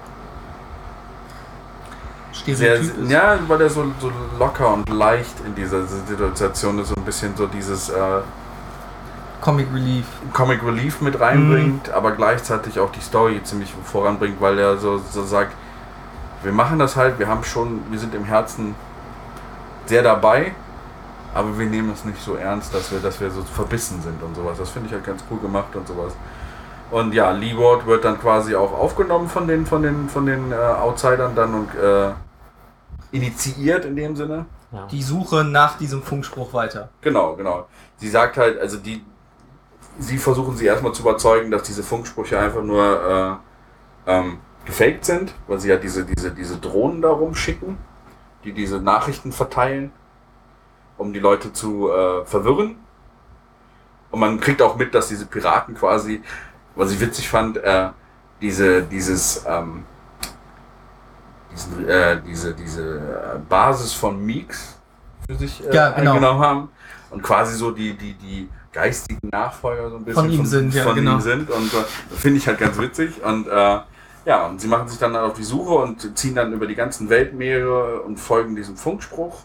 sehr, ist. ja, weil er so, so locker und leicht in dieser Situation ist, so ein bisschen so dieses äh, Comic Relief. Comic Relief mit reinbringt, aber gleichzeitig auch die Story ziemlich voranbringt, weil er so, so sagt, wir machen das halt, wir haben schon, wir sind im Herzen sehr dabei, aber wir nehmen es nicht so ernst, dass wir, dass wir so verbissen sind und sowas. Das finde ich halt ganz cool gemacht und sowas. Und ja, Leeward wird dann quasi auch aufgenommen von den, von den, von den äh, Outsidern dann und äh, initiiert in dem Sinne. Ja. Die Suche nach diesem Funkspruch weiter. Genau, genau. Sie sagt halt, also die, sie versuchen sie erstmal zu überzeugen, dass diese Funksprüche einfach nur äh, ähm, gefaked sind, weil sie ja diese, diese, diese Drohnen da rumschicken, die diese Nachrichten verteilen, um die Leute zu äh, verwirren. Und man kriegt auch mit, dass diese Piraten quasi, was ich witzig fand, äh, diese, dieses, ähm, diesen, äh, diese, diese äh, Basis von Meeks für sich äh, Ja, genau. eingenommen haben und quasi so die, die, die geistigen Nachfolger so ein bisschen Von ihm sind, ja, von genau. ihm sind und äh, finde ich halt ganz witzig und äh, Ja, und sie machen sich dann auf die Suche und ziehen dann über die ganzen Weltmeere und folgen diesem Funkspruch.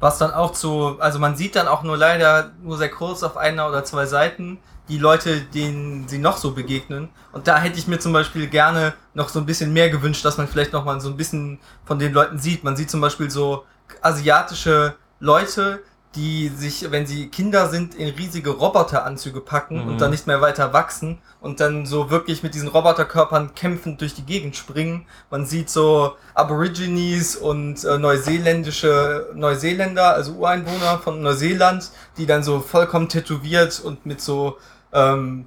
Was dann auch zu, also man sieht dann auch nur leider nur sehr kurz auf einer oder zwei Seiten die Leute, denen sie noch so begegnen. Und da hätte ich mir zum Beispiel gerne noch so ein bisschen mehr gewünscht, dass man vielleicht noch mal so ein bisschen von den Leuten sieht. Man sieht zum Beispiel so asiatische Leute, die sich, wenn sie Kinder sind, in riesige Roboteranzüge packen Mhm. und dann nicht mehr weiter wachsen und dann so wirklich mit diesen Roboterkörpern kämpfend durch die Gegend springen. Man sieht so Aborigines und äh, neuseeländische Neuseeländer, also Ureinwohner von Neuseeland, die dann so vollkommen tätowiert und mit so ähm,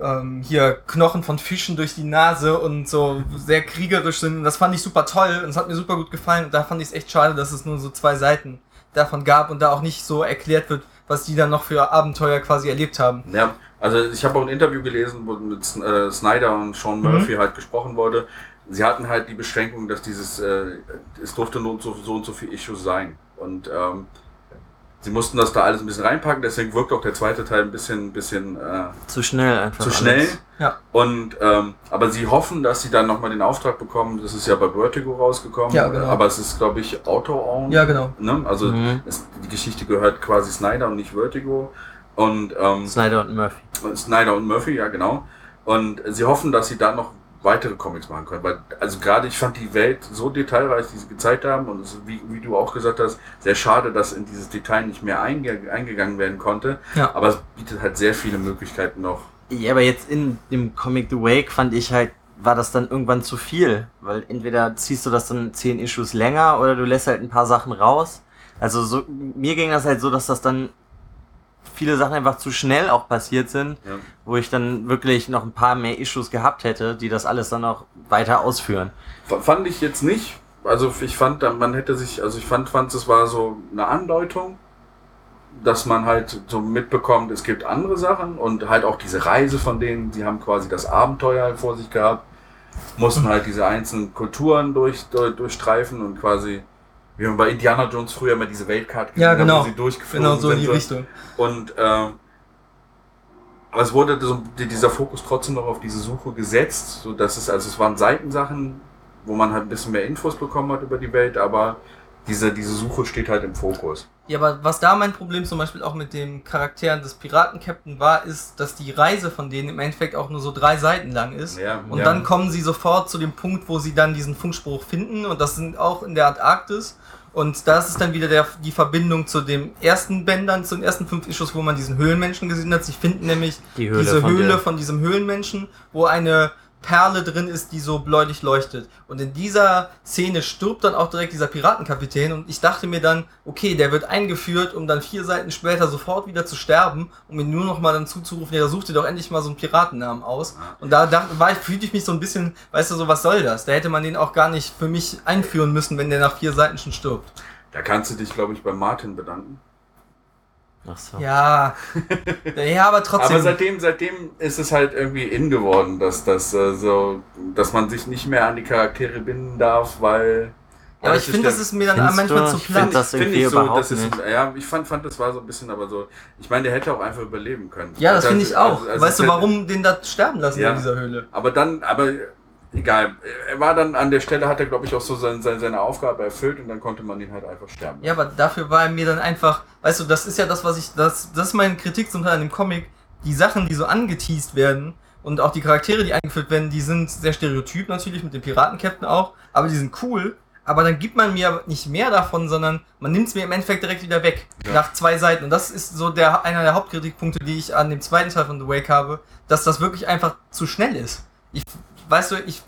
ähm, hier Knochen von Fischen durch die Nase und so sehr kriegerisch sind. Und das fand ich super toll und es hat mir super gut gefallen. Und da fand ich es echt schade, dass es nur so zwei Seiten davon gab und da auch nicht so erklärt wird, was die dann noch für Abenteuer quasi erlebt haben. Ja, also ich habe auch ein Interview gelesen, wo mit äh, Snyder und Sean Murphy halt gesprochen wurde. Sie hatten halt die Beschränkung, dass dieses, äh, es durfte nur so, so und so viel Issues sein. Und ähm, sie mussten das da alles ein bisschen reinpacken, deswegen wirkt auch der zweite Teil ein bisschen, bisschen äh, Zu schnell einfach. zu alles. schnell. Ja. Und ähm, aber sie hoffen, dass sie dann nochmal den Auftrag bekommen. Das ist ja bei Vertigo rausgekommen. Ja, genau. Aber es ist, glaube ich, Auto-owned. Ja, genau. Ne? Also Mhm. es, die Geschichte gehört quasi Snyder und nicht Vertigo. Und ähm, Snyder und Murphy. Snyder und Murphy, ja genau. Und sie hoffen, dass sie dann noch weitere Comics machen können. Weil, also gerade ich fand die Welt so detailreich, die sie gezeigt haben, und es wie, wie du auch gesagt hast, sehr schade, dass in dieses Detail nicht mehr einge eingegangen werden konnte. Ja. Aber es bietet halt sehr viele Möglichkeiten noch. Ja, aber jetzt in dem Comic The Wake fand ich halt, war das dann irgendwann zu viel. Weil entweder ziehst du das dann zehn Issues länger oder du lässt halt ein paar Sachen raus. Also so, mir ging das halt so, dass das dann viele Sachen einfach zu schnell auch passiert sind, Ja. wo ich dann wirklich noch ein paar mehr Issues gehabt hätte, die das alles dann auch weiter ausführen. Fand ich jetzt nicht. Also ich fand, man hätte sich, also ich fand, fand es war so eine Andeutung, dass man halt so mitbekommt, es gibt andere Sachen und halt auch diese Reise von denen, die haben quasi das Abenteuer vor sich gehabt, mussten halt diese einzelnen Kulturen durch, durch, durchstreifen und quasi, wie man bei Indiana Jones früher immer diese Weltkarte Ja, gesehen hat, genau. wo sie durchgeflogen Genau so in die sind. Richtung. Und ähm, aber es wurde so, die- dieser Fokus trotzdem noch auf diese Suche gesetzt, so dass es also es waren Seitensachen, wo man halt ein bisschen mehr Infos bekommen hat über die Welt, aber diese diese Suche steht halt im Fokus. Ja, aber was da mein Problem zum Beispiel auch mit den Charakteren des Piratenkapitän war, ist, dass die Reise von denen im Endeffekt auch nur so drei Seiten lang ist. Ja, Und ja. dann kommen sie sofort zu dem Punkt, wo sie dann diesen Funkspruch finden. Und das sind auch in der Antarktis. Und das ist dann wieder der, die Verbindung zu dem ersten Bändern, zu den ersten fünf Issues, wo man diesen Höhlenmenschen gesehen hat. Sie finden nämlich Die Höhle diese von Höhle der- von diesem Höhlenmenschen, wo eine Perle drin ist, die so bläulich leuchtet. Und in dieser Szene stirbt dann auch direkt dieser Piratenkapitän und ich dachte mir dann, okay, der wird eingeführt, um dann vier Seiten später sofort wieder zu sterben, um ihn nur noch mal dann zuzurufen, ja, such dir doch endlich mal so einen Piratennamen aus. Und da dachte, war ich, fühlte ich mich so ein bisschen, weißt du, so, was soll das? Da hätte man den auch gar nicht für mich einführen müssen, wenn der nach vier Seiten schon stirbt. Da kannst du dich, glaube ich, bei Martin bedanken. Ach so. Ja. ja, aber trotzdem. Aber seitdem, seitdem ist es halt irgendwie in geworden, dass das äh, so, dass man sich nicht mehr an die Charaktere binden darf, weil. ja, aber ich finde, das ist mir dann manchmal du? zu Ich platt. find das Finde ich so, überhaupt das ist, nicht. ja, ich fand, fand, das war so ein bisschen, aber so, ich meine, der hätte auch einfach überleben können. Ja, das finde ich auch. also- also weißt du, hätte- warum den da sterben lassen Ja. in dieser Höhle? Aber dann, aber egal. Er war dann an der Stelle, hat er, glaube ich, auch so seine, seine, seine Aufgabe erfüllt und dann konnte man ihn halt einfach sterben. Ja, aber dafür war er mir dann einfach, weißt du, das ist ja das, was ich, das, das ist meine Kritik zum Teil an dem Comic. Die Sachen, die so angeteased werden und auch die Charaktere, die eingeführt werden, die sind sehr stereotyp natürlich, mit dem Piratenkapitän auch, aber die sind cool. Aber dann gibt man mir nicht mehr davon, sondern man nimmt es mir im Endeffekt direkt wieder weg. Ja. Nach zwei Seiten. Und das ist so der, einer der Hauptkritikpunkte, die ich an dem zweiten Teil von The Wake habe, dass das wirklich einfach zu schnell ist. Ich, weißt du, ich,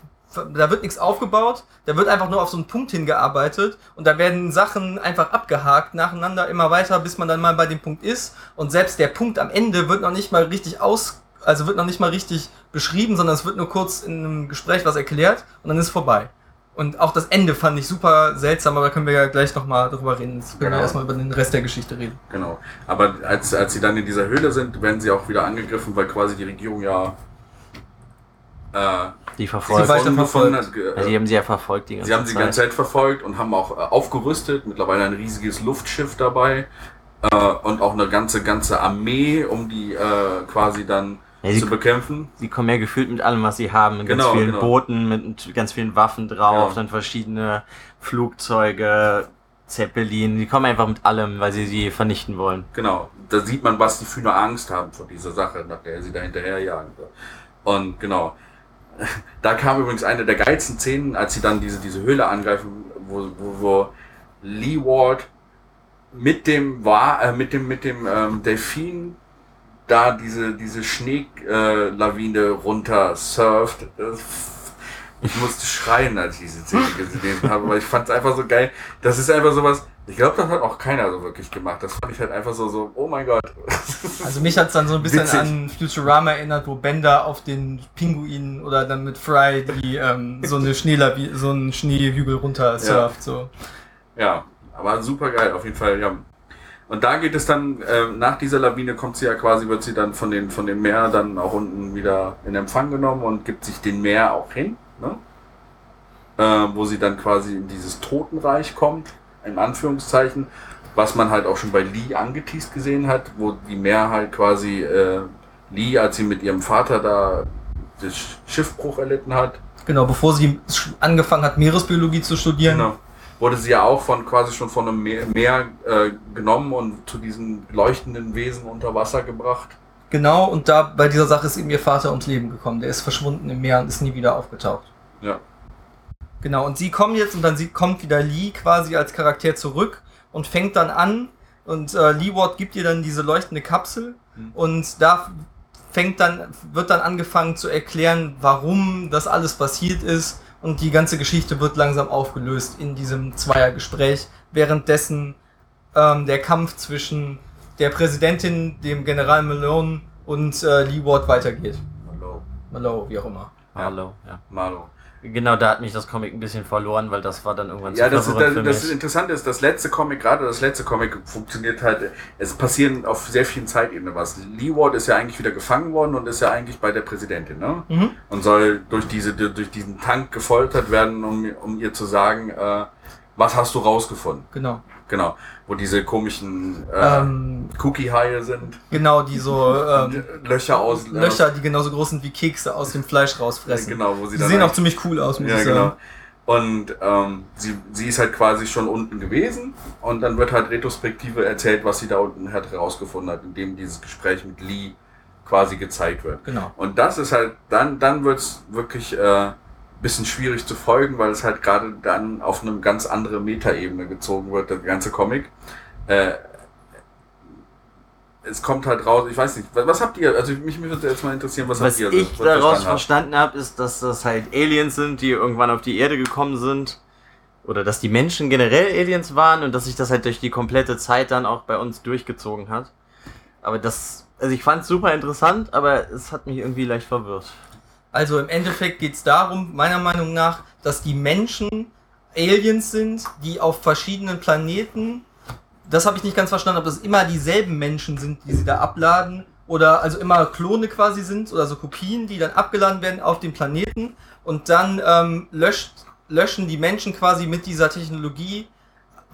da wird nichts aufgebaut, da wird einfach nur auf so einen Punkt hingearbeitet und da werden Sachen einfach abgehakt, nacheinander immer weiter, bis man dann mal bei dem Punkt ist. Und selbst der Punkt am Ende wird noch nicht mal richtig aus, also wird noch nicht mal richtig beschrieben, sondern es wird nur kurz in einem Gespräch was erklärt und dann ist vorbei. Und auch das Ende fand ich super seltsam, aber da können wir ja gleich nochmal drüber reden. Jetzt können Genau. wir erstmal über den Rest der Geschichte reden. Genau. Aber als, als sie dann in dieser Höhle sind, werden sie auch wieder angegriffen, weil quasi die Regierung ja Die Sie verfolgt. gefunden verfolgt. hat. ge- Ja, die haben sie ja verfolgt die ganze Sie haben sie die Zeit. ganze Zeit verfolgt und haben auch äh, aufgerüstet. Mittlerweile ein riesiges Luftschiff dabei äh, und auch eine ganze, ganze Armee, um die äh, quasi dann Ja, zu bekämpfen. Sie kommen ja gefühlt mit allem, was sie haben, mit Genau, ganz vielen genau. Booten, mit ganz vielen Waffen drauf, Ja. dann verschiedene Flugzeuge, Zeppelin. Die kommen einfach mit allem, weil sie sie vernichten wollen. Genau, da sieht man, was die für eine Angst haben vor dieser Sache, nach der sie da hinterherjagen. Und genau, da kam übrigens eine der geilsten Szenen, als sie dann diese, diese Höhle angreifen, wo, wo, wo Lee Ward mit dem war äh, mit dem mit dem ähm, Delfin da diese diese Schneelawine äh, runter surft. Ich musste schreien, als ich diese Szene gesehen habe, weil ich fand es einfach so geil. Das ist einfach sowas. Ich glaube, das hat auch keiner so wirklich gemacht. Das fand ich halt einfach so so. Oh mein Gott. <laughs> Also mich hat es dann so ein bisschen Witzig. an Futurama erinnert, wo Bender auf den Pinguin oder dann mit Fry die ähm, so eine Schneelavi so einen Schneehügel runter surft. So. Ja, aber super geil, auf jeden Fall, ja. Und da geht es dann, ähm, nach dieser Lawine kommt sie ja quasi, wird sie dann von den, von dem Meer dann auch unten wieder in Empfang genommen und gibt sich den Meer auch hin, ne? Äh, wo sie dann quasi in dieses Totenreich kommt, in Anführungszeichen, was man halt auch schon bei Lee angeteased gesehen hat, wo die Meer halt quasi äh, Lee, als sie mit ihrem Vater da das Schiffbruch erlitten hat, Genau, bevor sie angefangen hat, Meeresbiologie zu studieren. Genau. Wurde sie ja auch von quasi schon von einem Meer, Meer äh, genommen und zu diesen leuchtenden Wesen unter Wasser gebracht. Genau, und da bei dieser Sache ist eben ihr Vater ums Leben gekommen. Der ist verschwunden im Meer und ist nie wieder aufgetaucht. Ja. Genau, und sie kommen jetzt und dann sie, kommt wieder Lee quasi als Charakter zurück und fängt dann an und äh, Lee Ward gibt ihr dann diese leuchtende Kapsel Mhm. und da fängt dann, wird dann angefangen zu erklären, warum das alles passiert ist und die ganze Geschichte wird langsam aufgelöst in diesem Zweiergespräch, währenddessen ähm, der Kampf zwischen der Präsidentin, dem General Malone und äh, Lee Ward weitergeht. Hallo. Malone, wie auch immer. Hallo, ja. Marlo. Genau, da hat mich das Comic ein bisschen verloren, weil das war dann irgendwann Ja, das, ist, das, für das mich. Interessante ist, das letzte Comic, gerade das letzte Comic funktioniert halt, es passieren auf sehr vielen Zeitebenen was. Lee Ward ist ja eigentlich wieder gefangen worden und ist ja eigentlich bei der Präsidentin, ne? Mhm. Und soll durch, diese, durch diesen Tank gefoltert werden, um, um ihr zu sagen, äh, was hast du rausgefunden? Genau. Genau. Wo diese komischen äh, Ähm, Cookie-Haie sind. genau, die so ähm, Löcher aus. Löcher, die genauso groß sind wie Kekse aus dem Fleisch Äh, rausfressen. genau, wo sie Die sehen auch eigentlich- ziemlich cool aus, muss ja, ich genau. sagen. Und ähm, sie, sie ist halt quasi schon unten gewesen und dann wird halt Retrospektive erzählt, was sie da unten halt herausgefunden hat, indem dieses Gespräch mit Lee quasi gezeigt wird. Genau. Und das ist halt, dann, dann wird es wirklich äh, bisschen schwierig zu folgen, weil es halt gerade dann auf eine ganz andere Metaebene gezogen wird, der ganze Comic. Äh, es kommt halt raus, ich weiß nicht, was, habt ihr, also mich würde jetzt mal interessieren, was, Was habt ihr ich was daraus verstanden habe, ist, dass das halt Aliens sind, die irgendwann auf die Erde gekommen sind. Oder dass die Menschen generell Aliens waren und dass sich das halt durch die komplette Zeit dann auch bei uns durchgezogen hat. Aber das, also ich fand es super interessant, aber es hat mich irgendwie leicht verwirrt. Also im Endeffekt geht es darum, meiner Meinung nach, dass die Menschen Aliens sind, die auf verschiedenen Planeten, das habe ich nicht ganz verstanden, ob das immer dieselben Menschen sind, die sie da abladen, oder also immer Klone quasi sind, oder so Kopien, die dann abgeladen werden auf dem Planeten, und dann ähm, löscht, löschen die Menschen quasi mit dieser Technologie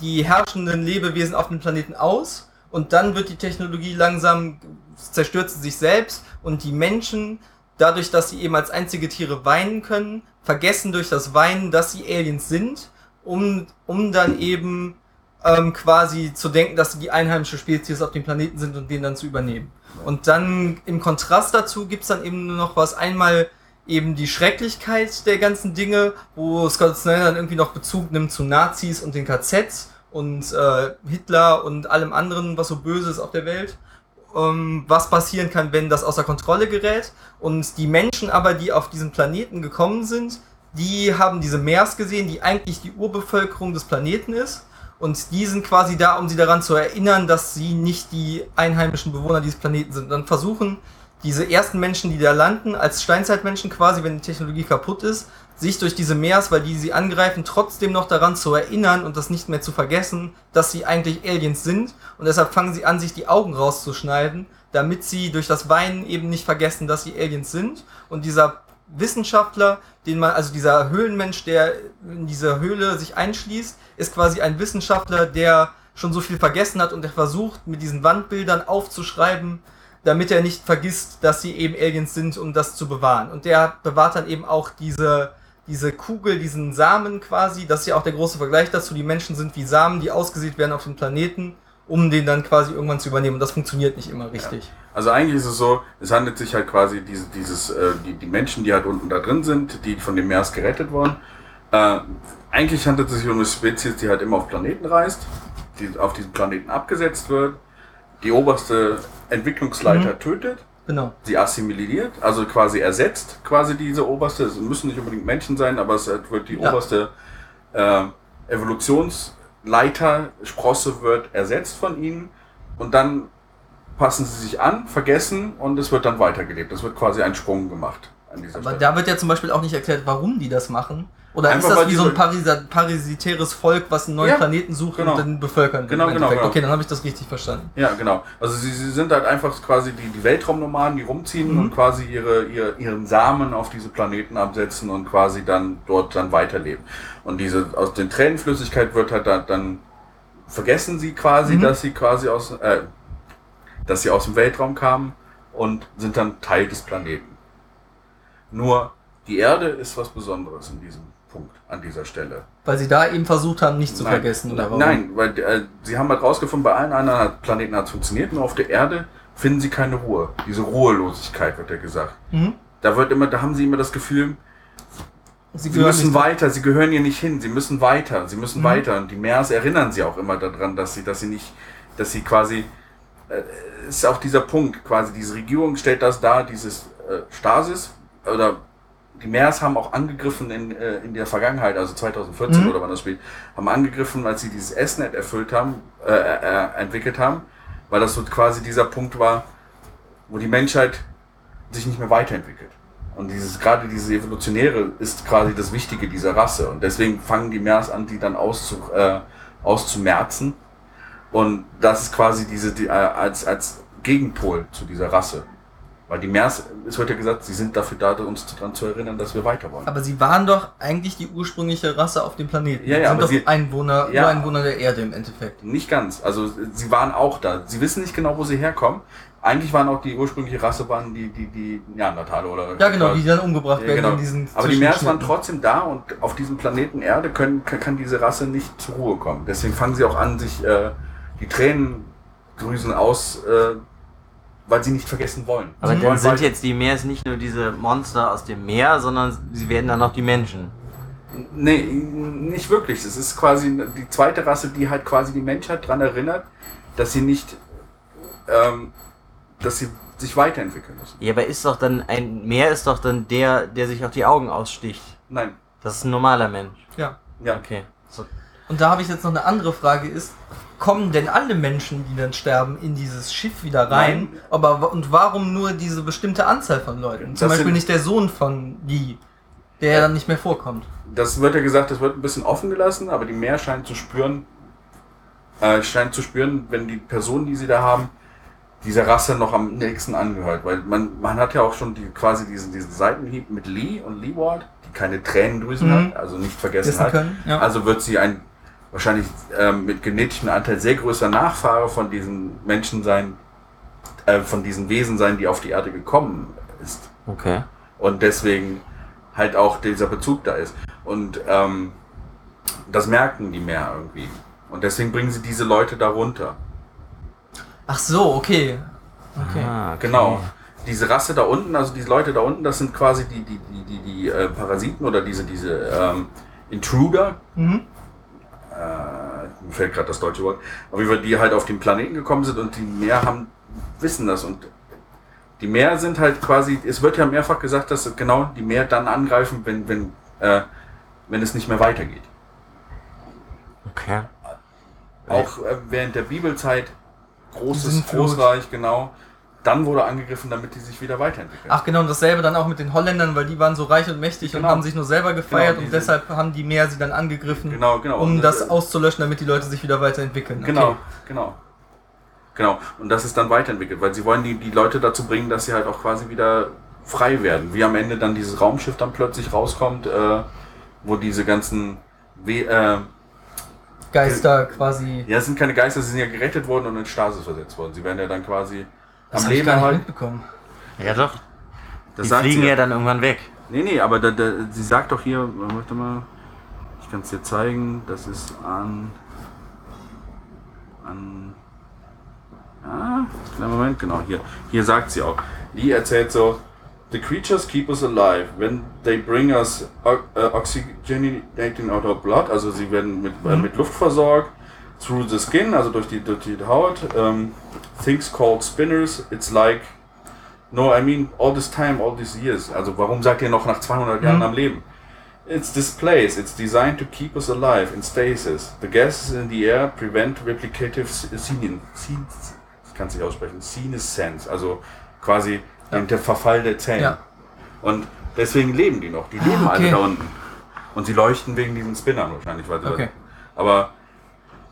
die herrschenden Lebewesen auf dem Planeten aus, und dann wird die Technologie langsam, zerstört sie sich selbst, und die Menschen dadurch, dass sie eben als einzige Tiere weinen können, vergessen durch das Weinen, dass sie Aliens sind, um, um dann eben ähm, quasi zu denken, dass sie die einheimische Spezies auf dem Planeten sind und den dann zu übernehmen. Und dann im Kontrast dazu gibt's dann eben nur noch was. Einmal eben die Schrecklichkeit der ganzen Dinge, wo Scott Snyder dann irgendwie noch Bezug nimmt zu Nazis und den KZs und äh, Hitler und allem anderen, was so böse ist auf der Welt ähm, was passieren kann, wenn das außer Kontrolle gerät. Und die Menschen aber, die auf diesen Planeten gekommen sind, die haben diese Meers gesehen, die eigentlich die Urbevölkerung des Planeten ist. Und die sind quasi da, um sie daran zu erinnern, dass sie nicht die einheimischen Bewohner dieses Planeten sind. Und dann versuchen diese ersten Menschen, die da landen, als Steinzeitmenschen quasi, wenn die Technologie kaputt ist, sich durch diese Meers, weil die sie angreifen, trotzdem noch daran zu erinnern und das nicht mehr zu vergessen, dass sie eigentlich Aliens sind. Und deshalb fangen sie an, sich die Augen rauszuschneiden, damit sie durch das Weinen eben nicht vergessen, dass sie Aliens sind. Und dieser Wissenschaftler, den man, also dieser Höhlenmensch, der in dieser Höhle sich einschließt, ist quasi ein Wissenschaftler, der schon so viel vergessen hat und der versucht, mit diesen Wandbildern aufzuschreiben, damit er nicht vergisst, dass sie eben Aliens sind, um das zu bewahren. Und der bewahrt dann eben auch diese, diese Kugel, diesen Samen quasi. Das ist ja auch der große Vergleich dazu. Die Menschen sind wie Samen, die ausgesät werden auf dem Planeten, um den dann quasi irgendwann zu übernehmen. Und das funktioniert nicht immer richtig. Also eigentlich ist es so, es handelt sich halt quasi diese, dieses, äh, die, die Menschen, die halt unten da drin sind, die von dem Meers gerettet wurden. Äh, eigentlich handelt es sich um eine Spezies, die halt immer auf Planeten reist, die auf diesem Planeten abgesetzt wird, die oberste Entwicklungsleiter Mhm. tötet, Genau. sie assimiliert, also quasi ersetzt quasi diese oberste, es müssen nicht unbedingt Menschen sein, aber es wird die Ja. oberste äh, Evolutionsleiter, Sprosse wird ersetzt von ihnen und dann passen sie sich an, vergessen und es wird dann weitergelebt. Es wird quasi ein Sprung gemacht an dieser Aber Stelle. da wird ja zum Beispiel auch nicht erklärt, warum die das machen. Oder Einfach, ist das wie so ein parisa parasitäres Volk, was einen neuen Ja, Planeten sucht genau. und dann bevölkern will? Genau, genau, genau. Okay, dann habe ich das richtig verstanden. Ja, genau. Also sie, sie sind halt einfach quasi die, die Weltraumnomaden, die rumziehen Mhm. und quasi ihre, ihre, ihren Samen auf diese Planeten absetzen und quasi dann dort dann weiterleben. Und diese aus den Tränenflüssigkeit wird halt dann, dann vergessen sie quasi, Mhm. dass sie quasi aus äh, dass sie aus dem Weltraum kamen und sind dann Teil des Planeten. Nur die Erde ist was Besonderes in diesem an dieser Stelle. Weil sie da eben versucht haben, nicht zu Nein, vergessen. Oder warum? Nein, weil äh, sie haben halt rausgefunden, bei allen anderen Planeten hat es funktioniert, nur auf der Erde finden sie keine Ruhe. Diese Ruhelosigkeit wird ja gesagt. Mhm. Da wird immer, da haben sie immer das Gefühl, Sie, sie müssen weiter, sie gehören hier nicht hin, sie müssen weiter, sie müssen Mhm. weiter. Und die Meers erinnern sie auch immer daran, dass sie, dass sie nicht, dass sie quasi, äh, ist auch dieser Punkt, quasi diese Regierung stellt das dar, dieses äh, Stasis, oder die Meers haben auch angegriffen in, äh, in der Vergangenheit, also 2014 Mhm. oder wann das spielt, haben angegriffen, als sie dieses S-Net erfüllt haben, äh, äh, entwickelt haben, weil das so quasi dieser Punkt war, wo die Menschheit sich nicht mehr weiterentwickelt. Und dieses, gerade diese Evolutionäre ist quasi das Wichtige dieser Rasse. Und deswegen fangen die Meers an, die dann auszu, äh, auszumerzen. Und das ist quasi diese, die, äh, als, als Gegenpol zu dieser Rasse. Weil die Meers, es wird ja gesagt, sie sind dafür da, uns daran zu erinnern, dass wir weiter wollen. Aber sie waren doch eigentlich die ursprüngliche Rasse auf dem Planeten. Ja, ja, sind aber doch sie- Einwohner, Ja. Ureinwohner der Erde im Endeffekt. Nicht ganz. Also sie waren auch da. Sie wissen nicht genau, wo sie herkommen. Eigentlich waren auch die ursprüngliche Rasse waren die, die, die Neandertaler oder. Ja, genau, die dann umgebracht Ja, werden genau. in diesen Aber die Meers waren trotzdem da und auf diesem Planeten Erde können, kann, kann diese Rasse nicht zur Ruhe kommen. Deswegen fangen sie auch an, sich äh, die Tränendrüsen aus, äh, weil sie nicht vergessen wollen. Aber sie dann wollen sind jetzt die Meers nicht nur diese Monster aus dem Meer, sondern sie werden dann auch die Menschen. Nee, nicht wirklich. Es ist quasi die zweite Rasse, die halt quasi die Menschheit daran erinnert, dass sie nicht, ähm, dass sie sich weiterentwickeln müssen. Ja, aber ist doch dann ein Meer ist doch dann der, der sich auch die Augen aussticht. Nein. Das ist ein normaler Mensch. Ja. Ja. Okay. So. Und da habe ich jetzt noch eine andere Frage ist, kommen denn alle Menschen, die dann sterben, in dieses Schiff wieder rein? Nein. Aber und warum nur diese bestimmte Anzahl von Leuten? Zum Das Beispiel sind- nicht der Sohn von Guy, der ja dann nicht mehr vorkommt. Das wird ja gesagt, das wird ein bisschen offen gelassen, aber die Meer scheint zu spüren, äh, scheint zu spüren, wenn die Person, die sie da haben, dieser Rasse noch am nächsten angehört. Weil man, man hat ja auch schon die, quasi diesen, diesen Seitenhieb mit Lee und Leeward, die keine Tränendrüsen Mhm. hat, also nicht vergessen Wissen hat. können. Ja. Also wird sie ein wahrscheinlich ähm, mit genetischem Anteil sehr größer Nachfahre von diesen Menschen sein, äh, von diesen Wesen sein, die auf die Erde gekommen ist. Okay. Und deswegen halt auch dieser Bezug da ist. Und ähm, das merken die mehr irgendwie. Und deswegen bringen sie diese Leute da runter. Ach so, okay. Okay. Ah, okay. Genau. Diese Rasse da unten, also diese Leute da unten, das sind quasi die, die, die, die, die äh, Parasiten oder diese, diese ähm, Intruder, Mhm. Äh, mir fällt gerade das deutsche Wort, auf jeden Fall, die halt auf den Planeten gekommen sind und die Meer haben, wissen das und die Meer sind halt quasi, es wird ja mehrfach gesagt, dass genau die Meer dann angreifen, wenn, wenn, äh, wenn es nicht mehr weitergeht. Okay. Auch äh, während der Bibelzeit, großes. Großreich, genau, dann wurde angegriffen, damit die sich wieder weiterentwickeln. Ach genau, und dasselbe dann auch mit den Holländern, weil die waren so reich und mächtig Genau. und haben sich nur selber gefeiert Genau, und deshalb haben die mehr sie dann angegriffen, genau, genau. um das äh, auszulöschen, damit die Leute sich wieder weiterentwickeln. Okay. Genau, genau. Genau. Und das ist dann weiterentwickelt, weil sie wollen die, die Leute dazu bringen, dass sie halt auch quasi wieder frei werden. Wie am Ende dann dieses Raumschiff dann plötzlich rauskommt, äh, wo diese ganzen We äh, Geister quasi. ja, es sind keine Geister, sie sind ja gerettet worden und in Stasis versetzt worden. Sie werden ja dann quasi Das am hab ich Leben gar nicht erhalten. mitbekommen. Ja doch. Das die fliegen ja dann irgendwann weg. Nee, nee, aber da, da, sie sagt doch hier, warte mal, ich kann es dir zeigen, das ist an. an. Ah, kleinen Moment, genau, hier. Hier sagt sie auch. Die erzählt so: The creatures keep us alive when they bring us uh, oxygenating out our blood, also sie werden mit, äh, mit Luft versorgt, through the skin, also durch die, durch die Haut. Um, things called spinners, it's like No, I mean all this time, all these years. Also warum sagt ihr noch nach 200 Jahren Mhm. am Leben? It's this place. It's designed to keep us alive in stasis. The gases in the air prevent replicative senin. Ich kann es nicht aussprechen. Senescence. Also quasi Ja. der Verfall der Zellen. Ja. Und deswegen leben die noch. Die leben Ah, alle okay. da unten. Und sie leuchten wegen diesen Spinnern wahrscheinlich. Weil Okay. Aber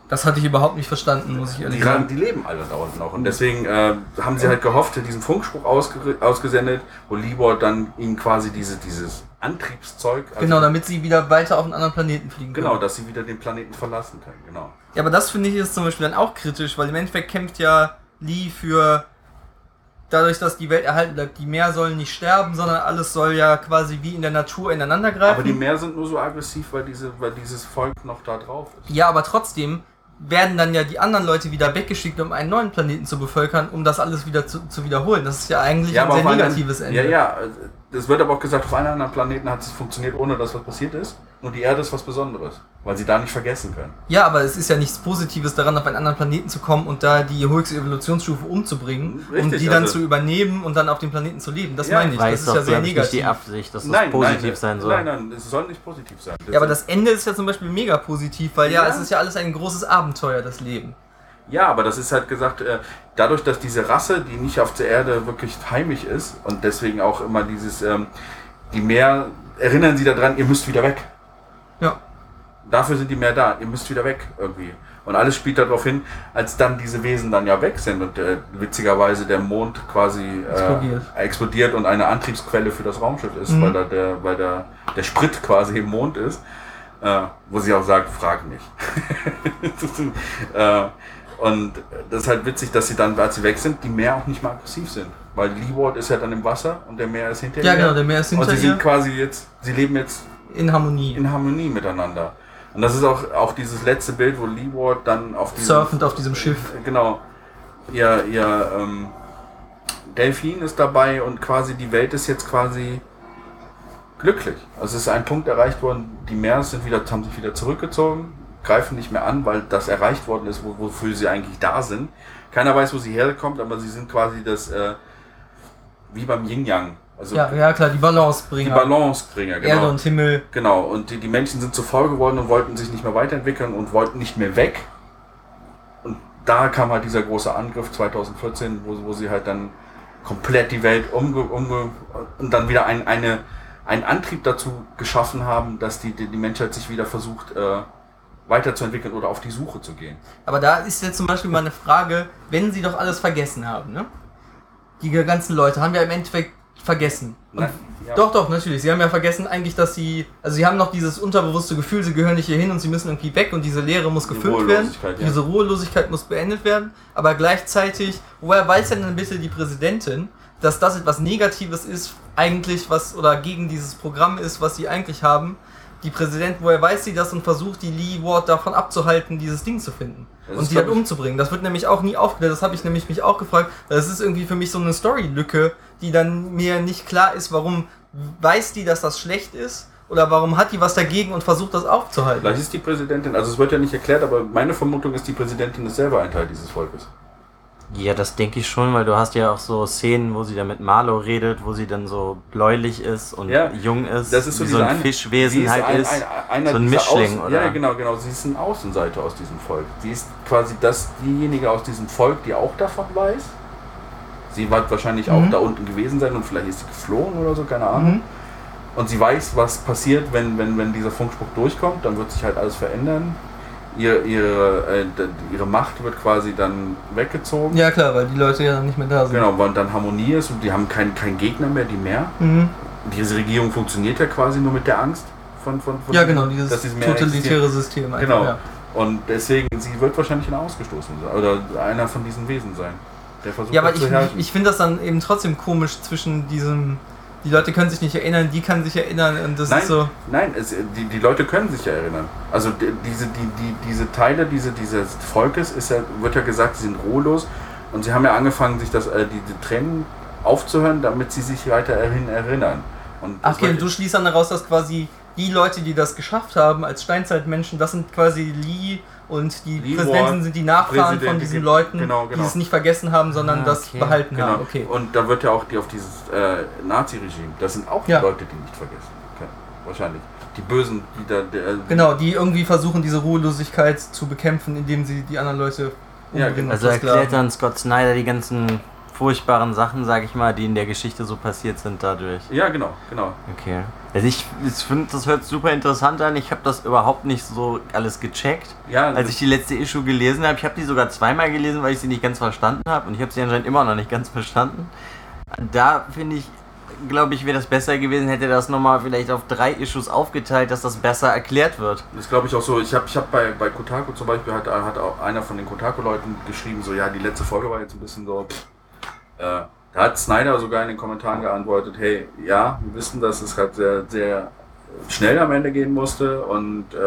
Das hatte ich überhaupt nicht verstanden, muss ich ehrlich die, sagen. die leben alle da unten noch. Und deswegen äh, haben sie halt gehofft, diesen Funkspruch ausge ausgesendet, wo Libor dann ihnen quasi diese, dieses Antriebszeug. also- Genau, damit sie wieder weiter auf einen anderen Planeten fliegen können. Genau, dass sie wieder den Planeten verlassen können. Genau. Ja, aber das finde ich ist zum Beispiel dann auch kritisch, weil im Endeffekt kämpft ja Lee für dadurch, dass die Welt erhalten bleibt. Die Meer sollen nicht sterben, sondern alles soll ja quasi wie in der Natur ineinander greifen. Aber die Meer sind nur so aggressiv, weil, diese, weil dieses Volk noch da drauf ist. ja, aber trotzdem werden dann ja die anderen Leute wieder weggeschickt, um einen neuen Planeten zu bevölkern, um das alles wieder zu, zu wiederholen. Das ist ja eigentlich ein sehr negatives Ende. Ja, ja. Es wird aber auch gesagt, auf einem anderen Planeten hat es funktioniert, ohne dass was passiert ist. Nur die Erde ist was Besonderes, weil sie da nicht vergessen können. Ja, aber es ist ja nichts Positives daran, auf einen anderen Planeten zu kommen und da die höchste Evolutionsstufe umzubringen, um Richtig, die dann also- zu übernehmen und dann auf dem Planeten zu leben. Das Ja, meine ich. Das ist doch, ja sehr ich, nicht die negativ. Absicht, dass das positiv sein soll. Nein, nein, es soll nicht positiv sein. Ja, aber das Ende ist ja zum Beispiel mega positiv, weil ja, Ja. es ist ja alles ein großes Abenteuer, das Leben. Ja, aber das ist halt gesagt, äh, dadurch, dass diese Rasse, die nicht auf der Erde wirklich heimisch ist und deswegen auch immer dieses, ähm, die mehr, erinnern sie daran, ihr müsst wieder weg. Ja. Dafür sind die mehr da, ihr müsst wieder weg irgendwie. Und alles spielt darauf hin, als dann diese Wesen dann ja weg sind und äh, witzigerweise der Mond quasi äh, Explodiert. explodiert und eine Antriebsquelle für das Raumschiff ist, Mhm. weil da der, weil der, der Sprit quasi im Mond ist. Äh, wo sie auch sagt, frag mich. <laughs> äh, und das ist halt witzig, dass sie dann, als sie weg sind, die Meer auch nicht mehr aggressiv sind. Weil Leeward ist ja dann im Wasser und der Meer ist hinter Ja, ihr. genau, der Meer ist Und hinter sie sind quasi jetzt, sie leben jetzt in Harmonie. in Harmonie miteinander. Und das ist auch, auch dieses letzte Bild, wo Leeward dann auf diesem, Surfend auf diesem Schiff. Genau. Ihr, ihr ähm, Delfin ist dabei und quasi die Welt ist jetzt quasi glücklich. Also es ist ein Punkt erreicht worden, die Meers sind wieder, haben sich wieder zurückgezogen, greifen nicht mehr an, weil das erreicht worden ist, wo, wofür sie eigentlich da sind. Keiner weiß, wo sie herkommt, aber sie sind quasi das, äh, wie beim Yin-Yang. Also Ja, ja klar, die Balance die bringen. Balancebringer, genau. Erde und Himmel. Genau, und die, die Menschen sind zu faul geworden und wollten sich nicht mehr weiterentwickeln und wollten nicht mehr weg. Und da kam halt dieser große Angriff 2014, wo, wo sie halt dann komplett die Welt umge, umge und dann wieder ein, eine, einen Antrieb dazu geschaffen haben, dass die, die, die Menschheit sich wieder versucht äh, weiterzuentwickeln oder auf die Suche zu gehen. Aber da ist jetzt zum Beispiel mal eine Frage, wenn sie doch alles vergessen haben, ne? Die ganzen Leute haben ja im Endeffekt vergessen. Nein, ja. Doch, doch, natürlich. Sie haben ja vergessen eigentlich, dass sie, also sie haben noch dieses unterbewusste Gefühl, sie gehören nicht hier hin und sie müssen irgendwie weg und diese Leere muss Die gefüllt werden. Ruhelosigkeit, ja. Diese Ruhelosigkeit muss beendet werden. Aber gleichzeitig, woher weiß denn ein bisschen die Präsidentin, dass das etwas Negatives ist, eigentlich was, oder gegen dieses Programm ist, was sie eigentlich haben? Die Präsident, woher weiß sie das und versucht die Lee Ward davon abzuhalten, dieses Ding zu finden Das und sie ich- umzubringen. Das wird nämlich auch nie aufgeklärt. Das habe ich nämlich mich auch gefragt. Das ist irgendwie für mich so eine Story-Lücke, die dann mir nicht klar ist, warum weiß die, dass das schlecht ist oder warum hat die was dagegen und versucht das aufzuhalten. Vielleicht ist die Präsidentin, also es wird ja nicht erklärt, aber meine Vermutung ist, die Präsidentin ist selber ein Teil dieses Volkes. Ja, das denke ich schon, weil du hast ja auch so Szenen, wo sie dann mit Marlo redet, wo sie dann so bläulich ist und Ja, jung ist, Das ist so, so ein eine- Fischwesen sie halt ein, ist. Ein, einer so ein Mischling, Außen- oder? Ja, genau, genau. Sie ist ein Außenseiter aus diesem Volk. Sie ist quasi das, diejenige aus diesem Volk, die auch davon weiß. Sie wird wahrscheinlich auch Mhm. da unten gewesen sein und vielleicht ist sie geflohen oder so, keine Ahnung. Mhm. Und sie weiß, was passiert, wenn, wenn, wenn dieser Funkspruch durchkommt. Dann wird sich halt alles verändern. Ihr, ihre, äh, ihre Macht wird quasi dann weggezogen. Ja klar, weil die Leute ja dann nicht mehr da sind. Genau, weil dann Harmonie ist und die haben keinen keinen Gegner mehr, die mehr. Mhm. Diese Regierung funktioniert ja quasi nur mit der Angst von, von, von Ja genau, dieses totalitäre System. Einfach, Genau. Ja. Und deswegen, sie wird wahrscheinlich eine ausgestoßen sein. Oder einer von diesen Wesen sein. Der versucht Ja, aber ich, herrschen. ich finde das dann eben trotzdem komisch zwischen diesem, die Leute können sich nicht erinnern, die kann sich erinnern und das Nein, ist so. nein es, die, die Leute können sich ja erinnern. Also die, diese, die, die, diese Teile diese, dieses Volkes ist ja, wird ja gesagt, sie sind ruhelos und sie haben ja angefangen, sich das, äh, die, die Tränen aufzuhören, damit sie sich weiterhin erinnern. Und Ach, okay, und du schließt dann daraus, dass quasi die Leute, die das geschafft haben als Steinzeitmenschen, das sind quasi Lee und die Lee Präsidenten sind die Nachfahren von Präsident, diesen ge- Leuten, genau, genau. die es nicht vergessen haben, sondern Ah, das okay. behalten Genau. haben. Okay. Und da wird ja auch die auf dieses äh, Nazi-Regime, das sind auch Ja. die Leute, die nicht vergessen können. Wahrscheinlich. Die Bösen, die da. Der, Genau, die irgendwie versuchen, diese Ruhelosigkeit zu bekämpfen, indem sie die anderen Leute Ja, umbringen. und Also erklärt dann Scott Snyder die ganzen furchtbaren Sachen, sag ich mal, die in der Geschichte so passiert sind dadurch. Ja, genau, genau. Okay. Also ich, ich finde, das hört super interessant an. Ich habe das überhaupt nicht so alles gecheckt. Ja, Als ich die letzte Issue gelesen habe, ich habe die sogar zweimal gelesen, weil ich sie nicht ganz verstanden habe und ich habe sie anscheinend immer noch nicht ganz verstanden. Da finde ich, glaube ich, wäre das besser gewesen, hätte das nochmal vielleicht auf drei Issues aufgeteilt, dass das besser erklärt wird. Das glaube ich auch so. Ich habe ich hab bei, bei Kotaku zum Beispiel, hat, hat auch einer von den Kotaku-Leuten geschrieben, so, ja, die letzte Folge war jetzt ein bisschen so. Pff, äh, da hat Snyder sogar in den Kommentaren geantwortet, hey, ja, wir wissen, dass es halt sehr, sehr schnell am Ende gehen musste und äh,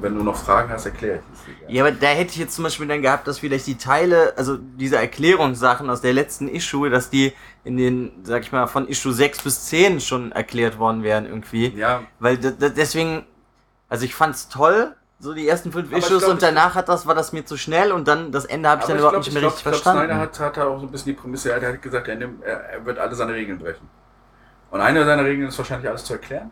wenn du noch Fragen hast, erkläre ich es dir. Ja, aber da hätte ich jetzt zum Beispiel dann gehabt, dass vielleicht die Teile, also diese Erklärungssachen aus der letzten Issue, dass die in den, sag ich mal, von Issue 6 bis 10 schon erklärt worden wären irgendwie. Ja, Weil deswegen, also ich fand's toll, so die ersten fünf Aber ich Issues glaub, und danach hat das, war das mir zu schnell und dann das Ende habe ich dann ich überhaupt glaube, nicht ich mehr glaub, richtig ich glaub, verstanden. Snyder hat, hat auch so ein bisschen die Prämisse, er hat gesagt, er, nimmt, er, er wird alle seine Regeln brechen. Und eine seiner Regeln ist wahrscheinlich alles zu erklären.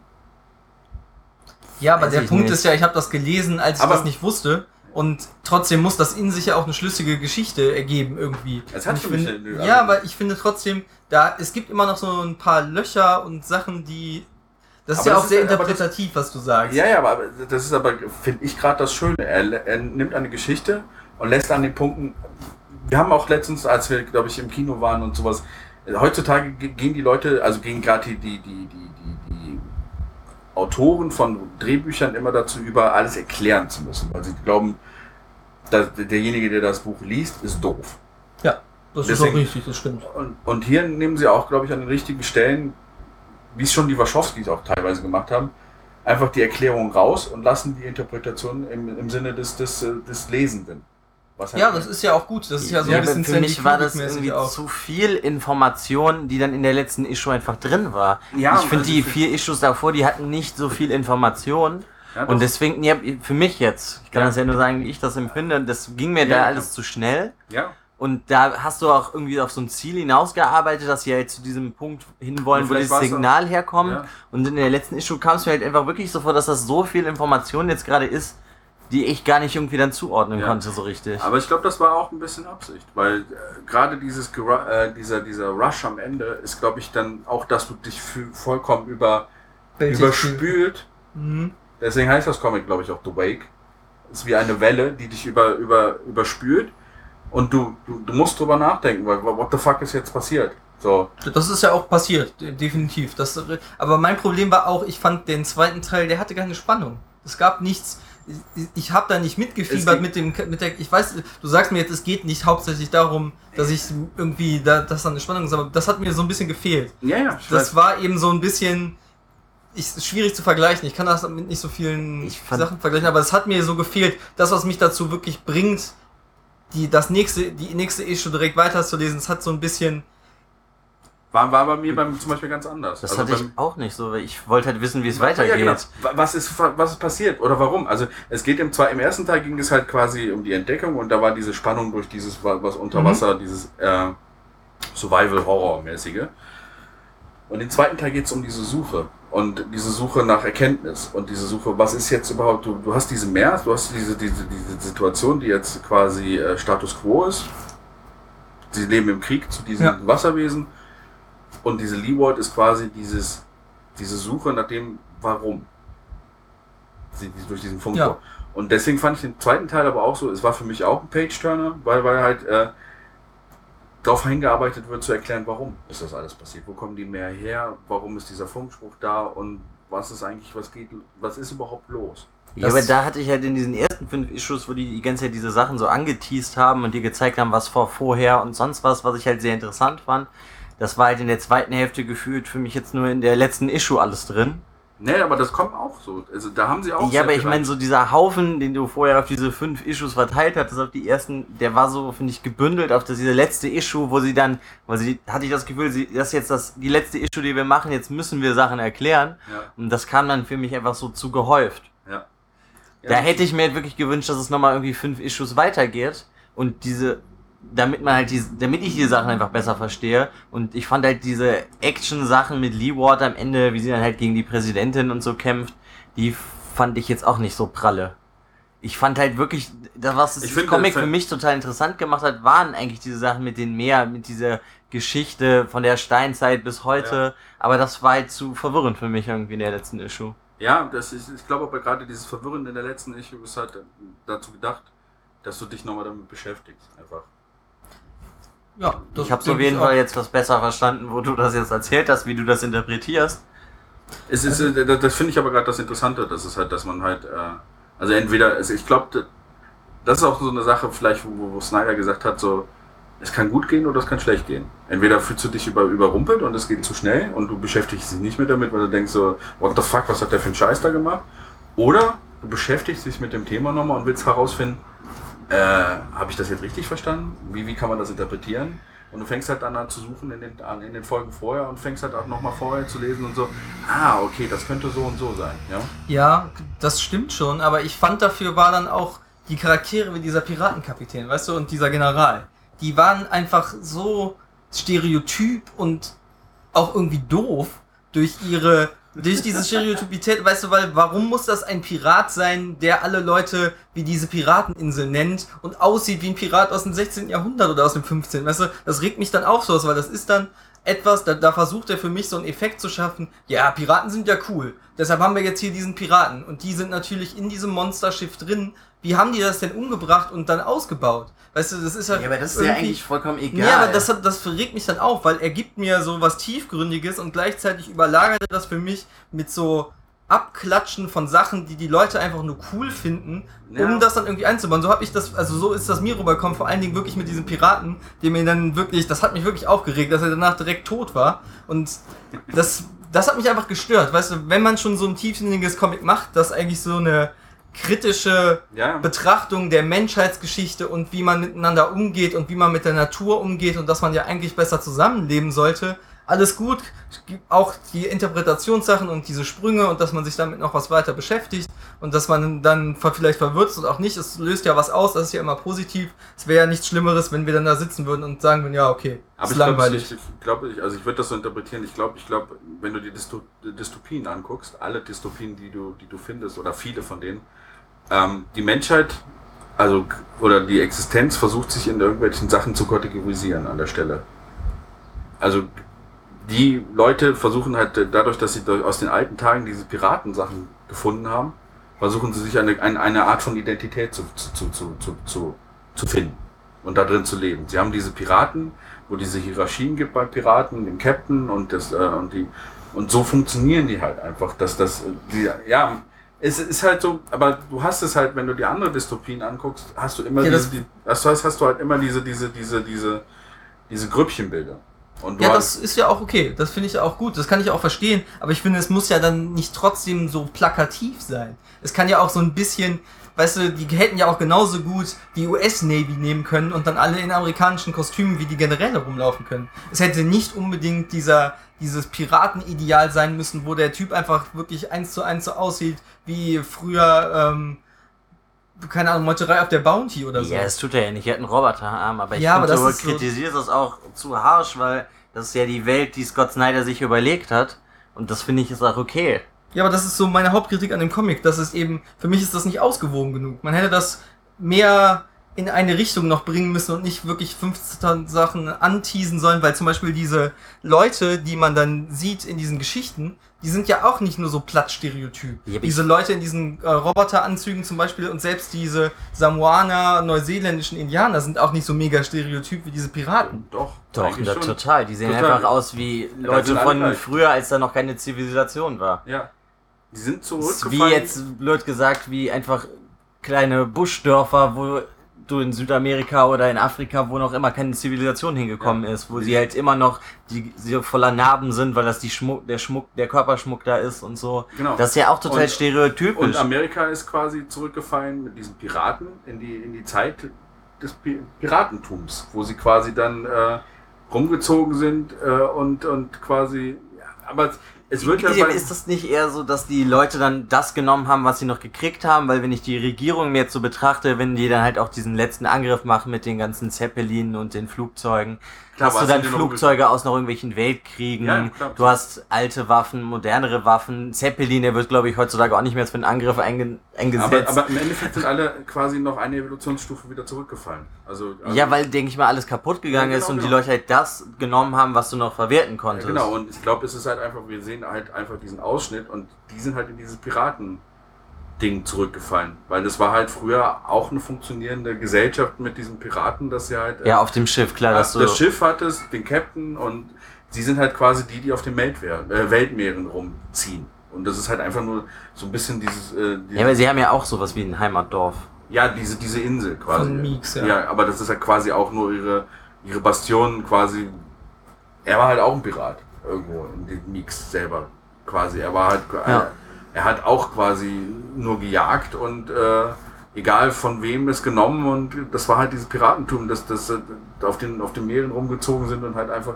Ja, aber Weiß der ich Punkt nicht. ist ja, ich habe das gelesen, als ich Aber- das nicht wusste. Und trotzdem muss das in sich ja auch eine schlüssige Geschichte ergeben irgendwie. Es hat ich für mich finde, eine- ja, aber ich finde trotzdem, da es gibt immer noch so ein paar Löcher und Sachen, die. Das ist Aber ja auch ist sehr aber das- interpretativ, was du sagst. Ja, ja, aber das ist aber, finde ich, gerade das Schöne. Er, er nimmt eine Geschichte und lässt an den Punkten. Wir haben auch letztens, als wir, glaube ich, im Kino waren und sowas, heutzutage ge- gehen die Leute, also gehen gerade die, die, die, die, die, die Autoren von Drehbüchern immer dazu über, alles erklären zu müssen, weil sie glauben, dass derjenige, der das Buch liest, ist doof. Ja, das ist Deswegen- auch richtig, das stimmt. Und, und hier nehmen sie auch, glaube ich, an den richtigen Stellen, wie es schon die Wachowskis auch teilweise gemacht haben, einfach die Erklärung raus und lassen die Interpretation im, im Sinne des, des, des Lesenden. Was halt Ja, das ist ja auch gut. Das ist ja so Ja, ein bisschen für mich war das irgendwie Kubrick-mäßig zu viel Information, die dann in der letzten Issue einfach drin war. Ja, ich finde also die vier Issues davor, die hatten nicht so viel Information. ja, Und deswegen, ja, für mich jetzt, ich kann Ja. das ja nur sagen, wie ich das empfinde, das ging mir Ja, da ja. alles zu schnell. ja, Und da hast du auch irgendwie auf so ein Ziel hinausgearbeitet, dass sie halt zu diesem Punkt hinwollen, wo dieses war's Signal herkommt. Ja. Und in der letzten Issue kam es mir halt einfach wirklich so vor, dass das so viel Information jetzt gerade ist, die ich gar nicht irgendwie dann zuordnen Ja. konnte so richtig. aber ich glaube, das war auch ein bisschen Absicht, weil äh, gerade dieses äh, dieser, dieser Rush am Ende ist, glaube ich, dann auch, dass du dich vollkommen über, Welches überspült Mhm. Deswegen heißt das Comic, glaube ich, auch The Wake. Es ist wie eine Welle, die dich über, über, überspült. Und du, du, du musst drüber nachdenken, weil what the fuck ist jetzt passiert? So, Das ist ja auch passiert, de- definitiv. Das, aber mein Problem war auch, ich fand den zweiten Teil, der hatte keine Spannung. Es gab nichts. Ich, ich habe da nicht mitgefiebert mit dem, mit der. Ich weiß, du sagst mir jetzt, es geht nicht hauptsächlich darum, dass ich irgendwie, da, dass da eine Spannung ist, aber das hat mir so ein bisschen gefehlt. ja, ja, Das war eben so ein bisschen. Ich, schwierig zu vergleichen. Ich kann das mit nicht so vielen Sachen vergleichen, aber es hat mir so gefehlt, das, was mich dazu wirklich bringt, die, das nächste, die nächste Issue direkt weiterzulesen. Es hat so ein bisschen. war, war bei mir beim, zum Beispiel ganz anders. Das Also hatte ich beim- auch nicht so, weil ich wollte halt wissen, wie es Ja, weitergeht. genau. Wa- Was ist, was ist passiert oder warum? Also es geht im, zwei, im ersten Teil ging es halt quasi um die Entdeckung und da war diese Spannung durch dieses wa- was unter Mhm. Wasser, dieses äh, Survival-Horror-mäßige. Und im zweiten Teil geht es um diese Suche und diese Suche nach Erkenntnis und diese Suche, was ist jetzt überhaupt, du, du hast diese Meer, du hast diese, diese, diese Situation, die jetzt quasi äh, Status Quo ist. Sie leben im Krieg zu diesen Ja. Wasserwesen und diese Leeward ist quasi dieses, diese Suche nach dem Warum. Sie, die, durch diesen Funk. Ja. Und deswegen fand ich den zweiten Teil aber auch so, es war für mich auch ein Page-Turner, weil, weil halt äh, darauf hingearbeitet wird zu erklären, warum ist das alles passiert, wo kommen die mehr her, warum ist dieser Funkspruch da und was ist eigentlich, was geht, was ist überhaupt los? Ja, aber da hatte ich halt in diesen ersten fünf Issues, wo die die ganze Zeit diese Sachen so angeteased haben und dir gezeigt haben, was vor vorher und sonst was, was ich halt sehr interessant fand. Das war halt in der zweiten Hälfte gefühlt für mich jetzt nur in der letzten Issue alles drin. Nee, aber das kommt auch so. Also da haben sie auch. Ja, aber ich meine, so dieser Haufen, den du vorher auf diese fünf Issues verteilt hattest, auf die ersten, der war so, finde ich, gebündelt auf das, diese letzte Issue, wo sie dann, weil sie, hatte ich das Gefühl, sie, das ist jetzt das, die letzte Issue, die wir machen, jetzt müssen wir Sachen erklären. Ja. Und das kam dann für mich einfach so zu gehäuft. Ja. Da hätte ich mir wirklich gewünscht, dass es nochmal irgendwie fünf Issues weitergeht und diese, damit man halt diese, damit ich die Sachen einfach besser verstehe. Und ich fand halt diese Action-Sachen mit Lee Ward am Ende, wie sie dann halt gegen die Präsidentin und so kämpft, die fand ich jetzt auch nicht so pralle. Ich fand halt wirklich, das was das Ich finde, Comic das- für mich total interessant gemacht hat, waren eigentlich diese Sachen mit den Meer, mit dieser Geschichte von der Steinzeit bis heute. Aber das war halt zu verwirrend für mich irgendwie in der letzten Issue. Ja, das ist, ich glaube aber gerade dieses Verwirrende in der letzten Issue ist halt dazu gedacht, dass du dich nochmal damit beschäftigst. Einfach. Ja, das Ich habe auf jeden auch. Fall jetzt was besser verstanden, wo du das jetzt erzählt hast, wie du das interpretierst. Es ist, äh, das, finde ich aber gerade das Interessante, das ist halt, dass man halt, äh, also entweder, also ich glaube, das ist auch so eine Sache, vielleicht, wo, wo Snyder gesagt hat, so, es kann gut gehen oder es kann schlecht gehen. Entweder fühlst du dich über, überrumpelt und es geht zu schnell und du beschäftigst dich nicht mehr damit, weil du denkst so, what the fuck, was hat der für einen Scheiß da gemacht? Oder du beschäftigst dich mit dem Thema nochmal und willst herausfinden, äh, habe ich das jetzt richtig verstanden? Wie, wie kann man das interpretieren? Und du fängst halt dann an zu suchen in den, in den Folgen vorher und fängst halt auch nochmal vorher zu lesen und so, ah, okay, das könnte so und so sein, ja? Ja, das stimmt schon, aber ich fand dafür war dann auch die Charaktere wie dieser Piratenkapitän, weißt du, und dieser General. Die waren einfach so stereotyp und auch irgendwie doof durch ihre, durch diese Stereotypität, weißt du, weil warum muss das ein Pirat sein, der alle Leute wie diese Pirateninsel nennt und aussieht wie ein Pirat aus dem 16. Jahrhundert oder aus dem 15. Weißt du, das regt mich dann auch so aus, weil das ist dann etwas, da, da versucht er für mich so einen Effekt zu schaffen. Ja, Piraten sind ja cool. Deshalb haben wir jetzt hier diesen Piraten. Und die sind natürlich in diesem Monsterschiff drin. Wie haben die das denn umgebracht und dann ausgebaut? Weißt du, das ist ja. irgendwie- vollkommen ja, aber das, hat, das regt mich dann auf, weil er gibt mir so was Tiefgründiges und gleichzeitig überlagert er das für mich mit so Abklatschen von Sachen, die die Leute einfach nur cool finden, um Ja. das dann irgendwie einzubauen. So habe ich das, also so ist das mir rübergekommen, vor allen Dingen wirklich mit diesem Piraten, der mir dann wirklich, das hat mich wirklich aufgeregt, dass er danach direkt tot war. Und das, das hat mich einfach gestört. Weißt du, wenn man schon so ein tiefsinniges Comic macht, das eigentlich so eine kritische Ja, Betrachtung der Menschheitsgeschichte und wie man miteinander umgeht und wie man mit der Natur umgeht und dass man ja eigentlich besser zusammenleben sollte. Alles gut, auch die Interpretationssachen und diese Sprünge und dass man sich damit noch was weiter beschäftigt und dass man dann vielleicht verwirrt ist und auch nicht. Es löst ja was aus, das ist ja immer positiv. Es wäre ja nichts Schlimmeres, wenn wir dann da sitzen würden und sagen würden, ja, okay, aber ist ich glaube, langweilig. ich, ich glaube, ich, also ich würde das so interpretieren, ich glaube, ich glaube, wenn du die Dysto Dystopien anguckst, alle Dystopien, die du, die du findest, oder viele von denen, ähm, die Menschheit, also, oder die Existenz versucht sich in irgendwelchen Sachen zu kategorisieren an der Stelle. Also, die Leute versuchen halt äh, dadurch, dass sie aus den alten Tagen diese Piratensachen gefunden haben, versuchen sie sich eine, eine, Art von Identität zu, zu, zu, zu, zu, zu, zu finden und da drin zu leben. Sie haben diese Piraten, wo diese Hierarchien gibt bei Piraten, den Captain und das äh, und die und so funktionieren die halt einfach, dass das äh, die, ja es ist halt so, aber du hast es halt, wenn du die andere Dystopien anguckst, hast du immer Ja, diese, das- die, heißt, hast du halt immer diese diese diese diese diese Grüppchenbilder. Und Ja, hast, das ist ja auch okay. Das finde ich auch gut. Das kann ich auch verstehen. Aber ich finde, es muss ja dann nicht trotzdem so plakativ sein. Es kann ja auch so ein bisschen, weißt du, die hätten ja auch genauso gut die US-Navy nehmen können und dann alle in amerikanischen Kostümen wie die Generäle rumlaufen können. Es hätte nicht unbedingt dieser, dieses Piratenideal sein müssen, wo der Typ einfach wirklich eins zu eins so aussieht, wie früher, ähm, keine Ahnung, Meuterei auf der Bounty oder so. Ja, das tut er ja nicht. Er hat einen Roboterarm, aber ich Ja, aber du ist so- das auch zu harsch, weil das ist ja die Welt, die Scott Snyder sich überlegt hat. Und das finde ich ist auch okay. Ja, aber das ist so meine Hauptkritik an dem Comic. Das ist eben, für mich ist das nicht ausgewogen genug. Man hätte das mehr in eine Richtung noch bringen müssen und nicht wirklich 15 Sachen anteasen sollen, weil zum Beispiel diese Leute, die man dann sieht in diesen Geschichten, die sind ja auch nicht nur so platt stereotyp. Ja, diese Leute in diesen äh, Roboteranzügen zum Beispiel und selbst diese Samoaner, neuseeländischen Indianer sind auch nicht so mega stereotyp wie diese Piraten. doch, Doch, schon. total. Die sehen Total. einfach aus wie Leute von gleich. früher, als da noch keine Zivilisation war. Ja. Die sind Das ist zurückgefallen. wie jetzt, blöd gesagt, wie einfach kleine Buschdörfer, wo du in Südamerika oder in Afrika, wo noch immer keine Zivilisation hingekommen Ja. ist, wo sie halt immer noch die, sie voller Narben sind, weil das die Schmuck, der Schmuck, der Körperschmuck da ist und so. Genau. Das ist ja auch total Und- stereotypisch. Und Amerika ist quasi zurückgefallen mit diesen Piraten in die, in die Zeit des Pi Piratentums, wo sie quasi dann äh, rumgezogen sind äh, und, und quasi. Ja, aber es- wird ja. bei- ist das nicht eher so, dass die Leute dann das genommen haben, was sie noch gekriegt haben? Weil wenn ich die Regierung mir jetzt so betrachte, wenn die dann halt auch diesen letzten Angriff machen mit den ganzen Zeppelinen und den Flugzeugen, Klar, hast du dann die Flugzeuge aus noch irgendwelchen Weltkriegen, Ja, klar. du hast alte Waffen, modernere Waffen, Zeppelin, der wird glaube ich heutzutage auch nicht mehr für einen Angriff einge eingesetzt. aber, aber im Endeffekt sind alle quasi noch eine Evolutionsstufe wieder zurückgefallen. Also, also ja, weil, denke ich mal, alles kaputt gegangen Ja, ist genau, und die genau. Leute halt das genommen haben, was du noch verwerten Ja, konntest. genau, und ich glaube, es ist halt einfach, wir sehen halt einfach diesen Ausschnitt und die sind halt in dieses Piraten-Ding zurückgefallen. Weil das war halt früher auch eine funktionierende Gesellschaft mit diesen Piraten, dass sie halt. äh, Ja, auf dem Schiff, klar, dass du... das Schiff hat es, den Captain und sie sind halt quasi die, die auf den Weltmeeren, äh, Weltmeeren rumziehen. Und das ist halt einfach nur so ein bisschen dieses. Äh, dieses ja, aber sie haben ja auch sowas wie ein Heimatdorf. ja, diese, diese Insel quasi. Von Meeks, ja. ja. aber das ist halt quasi auch nur ihre, ihre Bastion quasi. Er war halt auch ein Pirat irgendwo in den Meeks selber quasi. Er war halt. Ja. Er hat auch quasi nur gejagt und äh, egal von wem es genommen und das war halt dieses Piratentum, dass das äh, auf den, auf den Meeren rumgezogen sind und halt einfach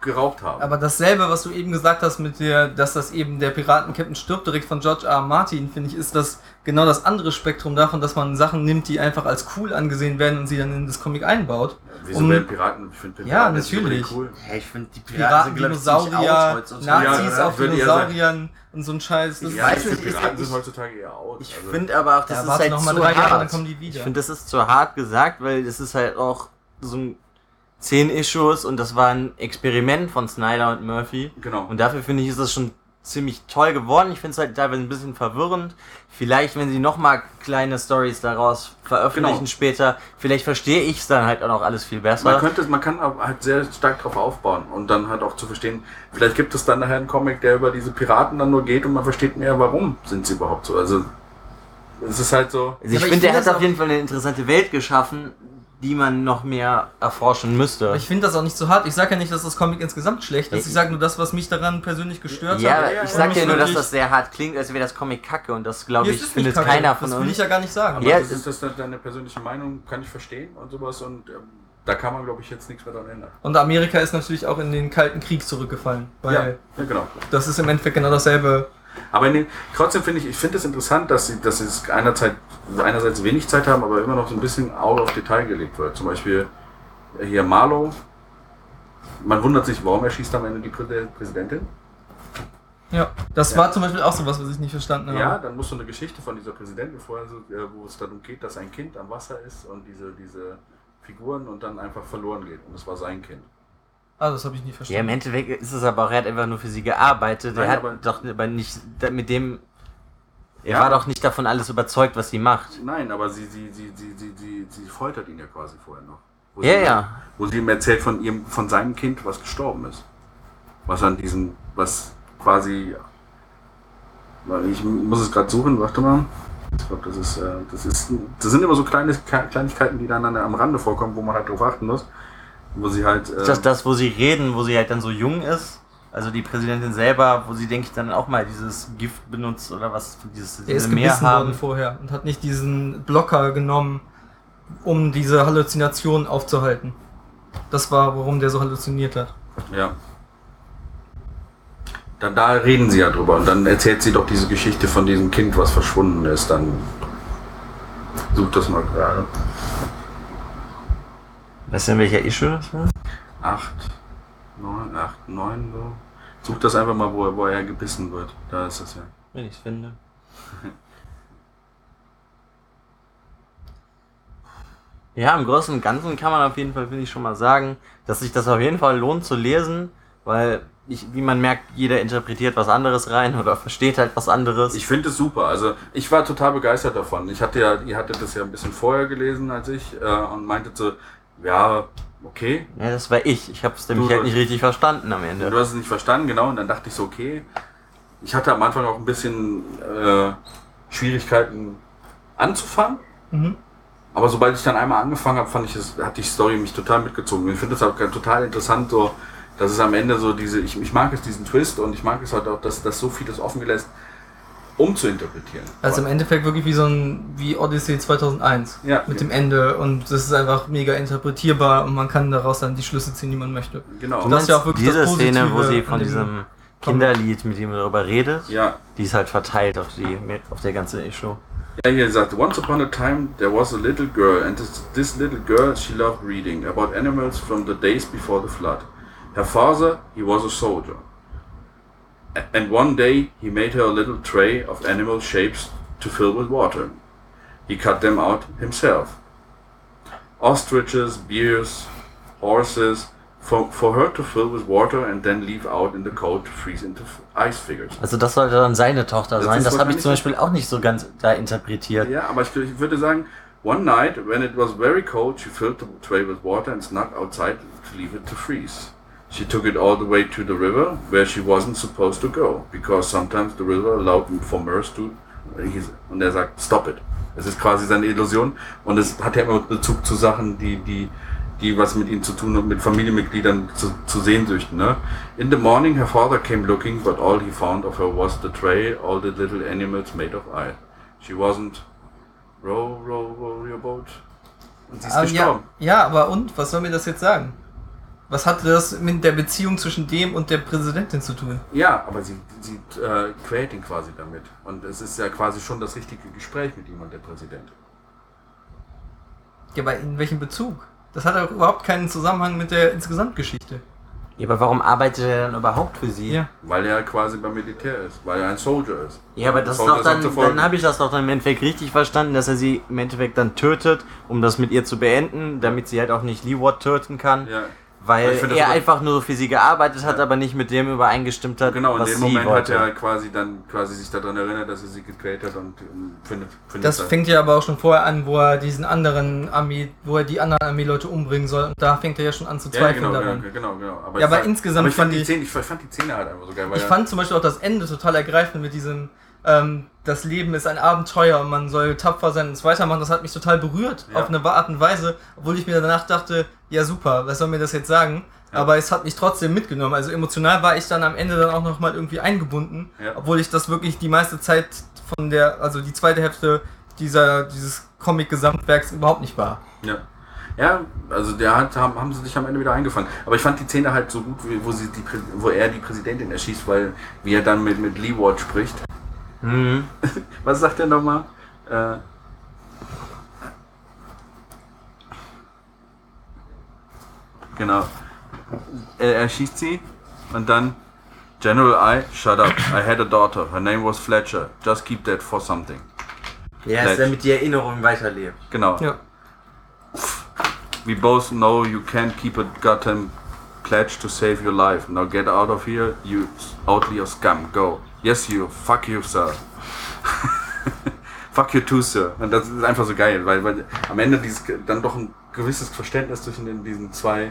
geraucht haben. Aber dasselbe, was du eben gesagt hast mit der, dass das eben der Piratenkapitän stirbt direkt von George R. R. Martin, finde ich, ist das genau das andere Spektrum davon, dass man Sachen nimmt, die einfach als cool angesehen werden und sie dann in das Comic einbaut. Wieso um- werden Piraten? Ich finde Ja, Piraten natürlich. Cool. Ja, ich finde die Piraten, Dinosaurier, Nazis Ja, auf Dinosauriern und so ein Scheiß. Das Ja, weiß ich finde, nicht, ich- Piraten ich- sind heutzutage eher out. Ich Also- finde aber auch, das Ja, ist halt noch mal zu drei Jahre, hart. dann kommen die wieder. Ich finde, das ist zu hart gesagt, weil das ist halt auch so ein zehn Issues und das war ein Experiment von Snyder und Murphy. Genau. Und dafür finde ich, ist das schon ziemlich toll geworden. Ich finde es halt teilweise ein bisschen verwirrend. Vielleicht, wenn sie nochmal kleine Stories daraus veröffentlichen Genau. später, vielleicht verstehe ich es dann halt auch noch alles viel Man besser. könnte, man kann aber halt sehr stark drauf aufbauen und dann halt auch zu verstehen, vielleicht gibt es dann nachher einen Comic, der über diese Piraten dann nur geht und man versteht mehr, warum sind sie überhaupt so. Also es ist halt so. Also ich ich finde, er find hat das auf auch- jeden Fall eine interessante Welt geschaffen, die man noch mehr erforschen müsste. Ich finde das auch nicht so hart. Ich sage ja nicht, dass das Comic insgesamt schlecht ist. Ich sage nur das, was mich daran persönlich gestört Ja, hat. ja, ich ja, sag ja, nur, dass das sehr hart klingt, als wäre das Comic kacke und das glaube Hier ich ist es nicht findet kacke. keiner von Das will uns. ich ja gar nicht sagen. Aber Ja, das ist das deine persönliche Meinung, kann ich verstehen und sowas und ähm, da kann man glaube ich jetzt nichts mehr dran ändern. Und Amerika ist natürlich auch in den Kalten Krieg zurückgefallen. Weil ja, ja, genau. das ist im Endeffekt genau dasselbe. Aber den, trotzdem finde ich, ich finde es interessant, dass sie, dass sie es einerzeit, einerseits wenig Zeit haben, aber immer noch so ein bisschen Auge auf Detail gelegt wird. Zum Beispiel hier Marlow. Man wundert sich, warum erschießt am Ende die Prä- Präsidentin. Ja. Das Ja. war zum Beispiel auch so was, was ich nicht verstanden habe. Ja, dann muss so eine Geschichte von dieser Präsidentin vorher, äh, wo es darum geht, dass ein Kind am Wasser ist und diese, diese Figuren und dann einfach verloren geht. Und es war sein Kind. Ah, das habe ich nie Ja, im verstanden. Endeffekt ist es aber auch, er hat einfach nur für sie gearbeitet. Nein, er hat aber- doch aber nicht mit dem. Er Ja. war doch nicht davon alles überzeugt, was sie macht. Nein, aber sie, sie, sie, sie, sie, sie, sie foltert ihn ja quasi vorher noch. Wo Ja, sie, ja. Wo sie ihm erzählt von ihrem, von seinem Kind, was gestorben ist. Was an diesen, was quasi. Ich muss es gerade suchen, warte mal. Ich glaube, das ist, äh, das ist, das sind immer so kleine Kleinigkeiten, die dann an- am Rande vorkommen, wo man halt drauf achten muss. Wo sie halt. Ist das äh, das, wo sie reden, wo sie halt dann so jung ist? Also die Präsidentin selber, wo sie, denke ich, dann auch mal dieses Gift benutzt oder was, dieses Er ist diese Meer gebissen haben. worden vorher und hat nicht diesen Blocker genommen, um diese Halluzination aufzuhalten. Das war, warum der so halluziniert hat. Ja. Dann da reden sie ja drüber und dann erzählt sie doch diese Geschichte von diesem Kind, was verschwunden ist. Dann sucht das mal gerade. Weißt du, in welcher Issue das war? Acht, neun, acht, neun so. Sucht das einfach mal, wo er, wo er gebissen wird. Da ist es ja. Wenn ich es finde. <laughs> Ja, im Großen und Ganzen kann man auf jeden Fall, finde ich, schon mal sagen, dass sich das auf jeden Fall lohnt zu lesen, weil, ich, wie man merkt, jeder interpretiert was anderes rein oder versteht halt was anderes. Ich finde es super. Also ich war total begeistert davon. Ich hatte ja, ihr hattet das ja ein bisschen vorher gelesen als ich äh, und meintet so, ja, okay, ja, das war ich. Ich habe es nämlich Du- halt nicht richtig verstanden am Ende. Du hast es nicht verstanden, genau. Und dann dachte ich so, okay. ich hatte am Anfang auch ein bisschen äh, Schwierigkeiten anzufangen. Mhm. Aber sobald ich dann einmal angefangen habe, fand ich es, hat die Story mich total mitgezogen. Ich finde es auch total interessant, so, dass es am Ende so diese, ich, ich mag es diesen Twist und ich mag es halt auch, dass das so vieles offen gelässt, um zu interpretieren. Also im Endeffekt wirklich wie so ein, wie Odyssey 2001. Ja. Mit dem Ende und das ist einfach mega interpretierbar und man kann daraus dann die Schlüsse ziehen, die man möchte. genau. Und das ist ja auch wirklich diese das Positive Szene, wo sie von diesem Kinderlied, mit dem er darüber redet, ja, die ist halt verteilt auf die auf der ganzen Issue. Ja, hier sagt, once upon a time there was a little girl, and this, this little girl she loved reading about animals from the days before the flood. Her father, he was a soldier. And one day he made her a little tray of animal shapes to fill with water. He cut them out himself. Ostriches, bears, horses, for, for her to fill with water and then leave out in the cold to freeze into ice figures. Also das sollte dann seine Tochter Das sein. ist Das habe ich zum Beispiel auch nicht so ganz da interpretiert. Ja, aber ich, ich würde sagen, one night when it was very cold, she filled the tray with water and snuck outside to leave it to freeze. She took it all the way to the river where she wasn't supposed to go, because sometimes the river allowed for Merce to. he's- Und er sagt, stop it. Es ist quasi seine Illusion und es hat ja immer Bezug zu Sachen, die, die, die was mit ihm zu tun haben, mit Familienmitgliedern zu, zu Sehnsüchten. Ne? In the morning her father came looking, but all he found of her was the tray, all the little animals made of ice. She wasn't row, row, row your boat. Und sie ist Ah, ja, gestorben. ja, aber und? Was soll mir das jetzt sagen? Was hatte das mit der Beziehung zwischen dem und der Präsidentin zu tun? Ja, aber sie, sie äh, quält ihn quasi damit. Und es ist ja quasi schon das richtige Gespräch mit ihm und der Präsident. Ja, aber in welchem Bezug? Das hat auch überhaupt keinen Zusammenhang mit der Insgesamtgeschichte. Ja, aber warum arbeitet er dann überhaupt für sie? Ja. Weil er quasi beim Militär ist, weil er ein Soldier ist. Ja, aber das ist doch dann, dann habe ich das doch dann im Endeffekt richtig verstanden, dass er sie im Endeffekt dann tötet, um das mit ihr zu beenden, damit sie halt auch nicht Leeward töten kann, Ja, weil das er aber- einfach nur für sie gearbeitet hat, Ja. aber nicht mit dem übereingestimmt hat, genau, in was dem sie Moment wollte. hat er quasi dann quasi sich daran erinnert, dass er sie gequält hat und ähm, findet, findet Das dann- fängt ja aber auch schon vorher an, wo er diesen anderen Armee, wo er die anderen Armeeleute umbringen soll. Und da fängt er ja schon an zu ja, zweifeln genau, daran. genau, genau, genau. Ja, ich aber fand- insgesamt aber ich fand die ich- Szene, ich fand die Szene halt einfach so geil, weil Ich fand zum Beispiel auch das Ende total ergreifend mit diesem, ähm, das Leben ist ein Abenteuer und man soll tapfer sein und es weitermachen. Das hat mich total berührt Ja. auf eine Art und Weise, obwohl ich mir danach dachte, ja super, was soll mir das jetzt sagen? Ja. Aber es hat mich trotzdem mitgenommen. Also emotional war ich dann am Ende dann auch nochmal irgendwie eingebunden, Ja. obwohl ich das wirklich die meiste Zeit von der, also die zweite Hälfte dieser, dieses Comic-Gesamtwerks überhaupt nicht war. Ja. Ja, also der hat, haben, haben sie sich am Ende wieder eingefangen. Aber ich fand die Szene halt so gut, wo, sie die, wo er die Präsidentin erschießt, weil wie er dann mit, mit Leeward spricht. Mhm. <laughs> Was sagt er nochmal? Äh, genau. Er erschießt sie und dann General I, shut up. I had a daughter. Her name was Fletcher. Just keep that for something. Ja, ist damit die Erinnerung weiterlebt. Genau. Ja. We both know you can't keep a goddamn pledge to save your life. Now get out of here, you outlier scum. Go. Yes, you. Fuck you, sir. <laughs> Fuck you too, sir. Und das ist einfach so geil, weil, weil am Ende dieses, dann doch ein gewisses Verständnis zwischen den, diesen zwei,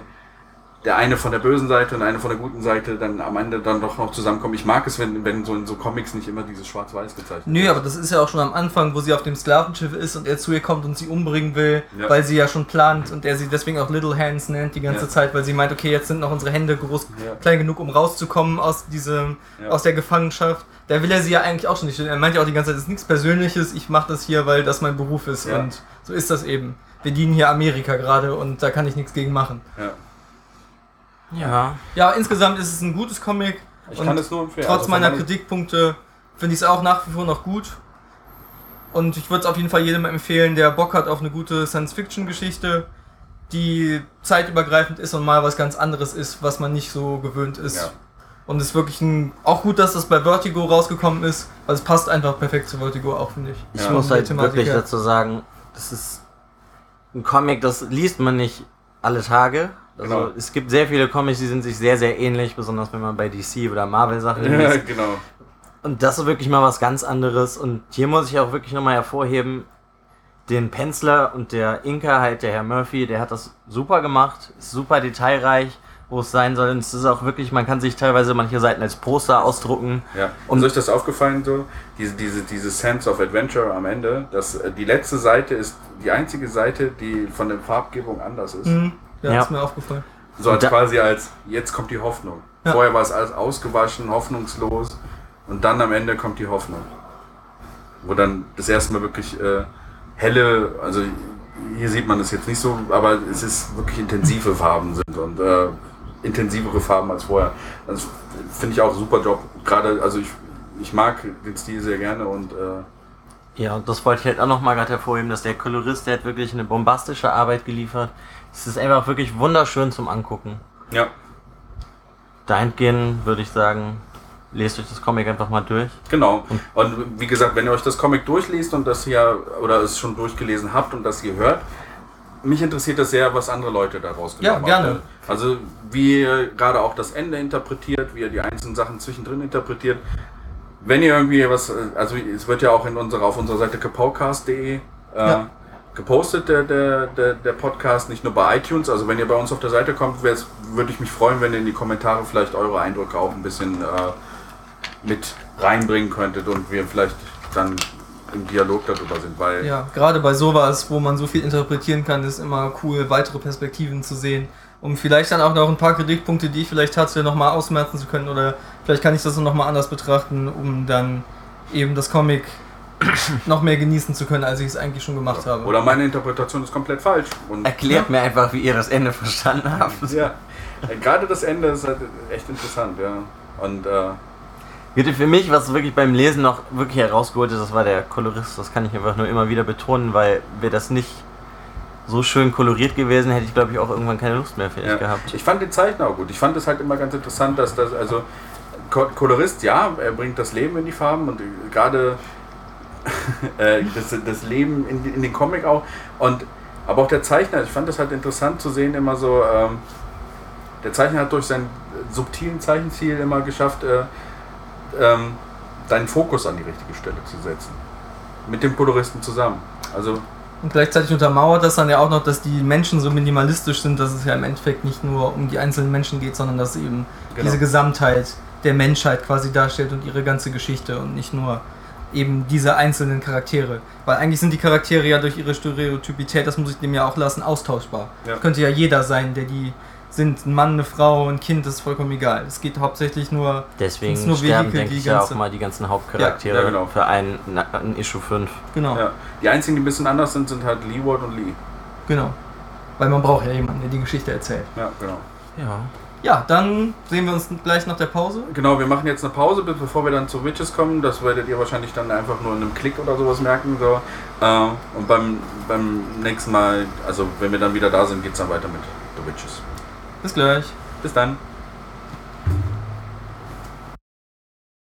der eine von der bösen Seite und eine von der guten Seite, dann am Ende dann doch noch zusammenkommen. Ich mag es, wenn, wenn so in so Comics nicht immer dieses Schwarz-Weiß gezeichnet Nö, aber das ist ja auch schon am Anfang, wo sie auf dem Sklavenschiff ist und er zu ihr kommt und sie umbringen will, Ja. weil sie ja schon plant und er sie deswegen auch Little Hands nennt die ganze Ja. Zeit, weil sie meint, okay, jetzt sind noch unsere Hände groß, Ja. klein genug, um rauszukommen aus diesem, aus der Gefangenschaft. Da will er sie ja eigentlich auch schon nicht. Er meint ja auch die ganze Zeit, es ist nichts Persönliches, ich mache das hier, weil das mein Beruf ist und so ist das eben. Wir dienen hier Amerika gerade und da kann ich nichts gegen machen. Ja. Ja. Ja, insgesamt ist es ein gutes Comic. Ich und kann es nur empfehlen. Trotz Also meiner Kritikpunkte finde ich es auch nach wie vor noch gut. Und ich würde es auf jeden Fall jedem empfehlen, der Bock hat auf eine gute Science-Fiction-Geschichte, die zeitübergreifend ist und mal was ganz anderes ist, was man nicht so gewöhnt ist. Ja. Und es ist wirklich ein, auch gut, dass das bei Vertigo rausgekommen ist, weil es passt einfach perfekt zu Vertigo auch, finde ich. Ich Ja. muss halt Thematik wirklich her. dazu sagen, das ist ein Comic, das liest man nicht alle Tage. Also Genau. es gibt sehr viele Comics, die sind sich sehr, sehr ähnlich, besonders wenn man bei DC oder Marvel Sachen Ja, liest. genau. Und das ist wirklich mal was ganz anderes. Und hier muss ich auch wirklich nochmal hervorheben, den Penciler und der Inker, halt der Herr Murphy, der hat das super gemacht, ist super detailreich wo es sein soll. Und es ist auch wirklich, man kann sich teilweise manche Seiten als Poster ausdrucken. Ja. Und Und- ist euch das aufgefallen so? Diese, diese, diese Sense of Adventure am Ende, dass äh, die letzte Seite ist die einzige Seite, die von der Farbgebung anders ist. Mhm. Ja, Ja. ist mir aufgefallen. So als quasi als, jetzt kommt die Hoffnung. Ja. Vorher war es alles ausgewaschen, hoffnungslos und dann am Ende kommt die Hoffnung. Wo dann das erste Mal wirklich äh, helle, also hier sieht man es jetzt nicht so, aber es ist wirklich intensive Farben sind und äh, intensivere Farben als vorher. Das finde ich auch ein super Job. Gerade, also ich, ich mag den Stil sehr gerne und äh, Ja, und das wollte ich halt auch nochmal gerade hervorheben, dass der Kolorist, der hat wirklich eine bombastische Arbeit geliefert. Es ist einfach wirklich wunderschön zum Angucken. ja, Dahingehend würde ich sagen, lest euch das Comic einfach mal durch. Genau. Und wie gesagt, wenn ihr euch das Comic durchliest und das hier oder es schon durchgelesen habt und das hier hört, mich interessiert das sehr, was andere Leute daraus Ja, haben. gerne. Also wie ihr gerade auch das Ende interpretiert, wie ihr die einzelnen Sachen zwischendrin interpretiert. Wenn ihr irgendwie was, also es wird ja auch in unserer, auf unserer Seite kapaucast.de äh, Ja. gepostet, der, der, der, der Podcast, nicht nur bei iTunes. Also wenn ihr bei uns auf der Seite kommt, würde ich mich freuen, wenn ihr in die Kommentare vielleicht eure Eindrücke auch ein bisschen äh, mit reinbringen könntet und wir vielleicht dann im Dialog darüber sind, weil Ja, gerade bei sowas, wo man so viel interpretieren kann, ist immer cool, weitere Perspektiven zu sehen. Um vielleicht dann auch noch ein paar Kritikpunkte, die ich vielleicht hatte, nochmal ausmerzen zu können. Oder vielleicht kann ich das nochmal anders betrachten, um dann eben das Comic <coughs> noch mehr genießen zu können, als ich es eigentlich schon gemacht habe. oder meine Interpretation ist komplett falsch. Und Erklärt mir einfach, wie ihr das Ende verstanden habt. ja, äh, gerade das Ende ist halt echt interessant, ja. Und äh, für mich, was wirklich beim Lesen noch wirklich herausgeholt ist, das war der Kolorist. Das kann ich einfach nur immer wieder betonen, weil wäre das nicht so schön koloriert gewesen, hätte ich glaube ich auch irgendwann keine Lust mehr vielleicht Ja. gehabt. Ich fand den Zeichner auch gut. Ich fand es halt immer ganz interessant, dass das, also Kolorist, ja, er bringt das Leben in die Farben und äh, gerade <laughs> äh, das, das Leben in, in den Comic auch. Und aber auch der Zeichner, ich fand das halt interessant zu sehen, immer so, ähm, der Zeichner hat durch seinen subtilen Zeichenstil immer geschafft, äh, ähm, deinen Fokus an die richtige Stelle zu setzen. Mit dem Koloristen zusammen. Also, Und gleichzeitig untermauert das dann ja auch noch, dass die Menschen so minimalistisch sind, dass es ja im Endeffekt nicht nur um die einzelnen Menschen geht, sondern dass eben Genau. diese Gesamtheit der Menschheit quasi darstellt und ihre ganze Geschichte und nicht nur eben diese einzelnen Charaktere. Weil eigentlich sind die Charaktere ja durch ihre Stereotypität, das muss ich dem ja auch lassen, austauschbar. Ja. Könnte ja jeder sein, der die sind. Ein Mann, eine Frau, ein Kind, das ist vollkommen egal. Es geht hauptsächlich nur Deswegen Ist nur sterben, Vehikel, denke die ich, ja auch ganze- mal die ganzen Hauptcharaktere Ja, ja, genau. für ein, na- ein Issue 5. genau, ja. Die einzigen, die ein bisschen anders sind, sind halt Leeward und Lee. genau. Weil man braucht ja jemanden, der die Geschichte erzählt. Ja, genau. Ja. Ja, dann sehen wir uns gleich nach der Pause. Genau, wir machen jetzt eine Pause, bevor wir dann zu Witches kommen. Das werdet ihr wahrscheinlich dann einfach nur in einem Klick oder sowas merken. So. Äh, und beim, beim nächsten Mal, also wenn wir dann wieder da sind, geht es dann weiter mit The Witches. Bis gleich. Bis dann.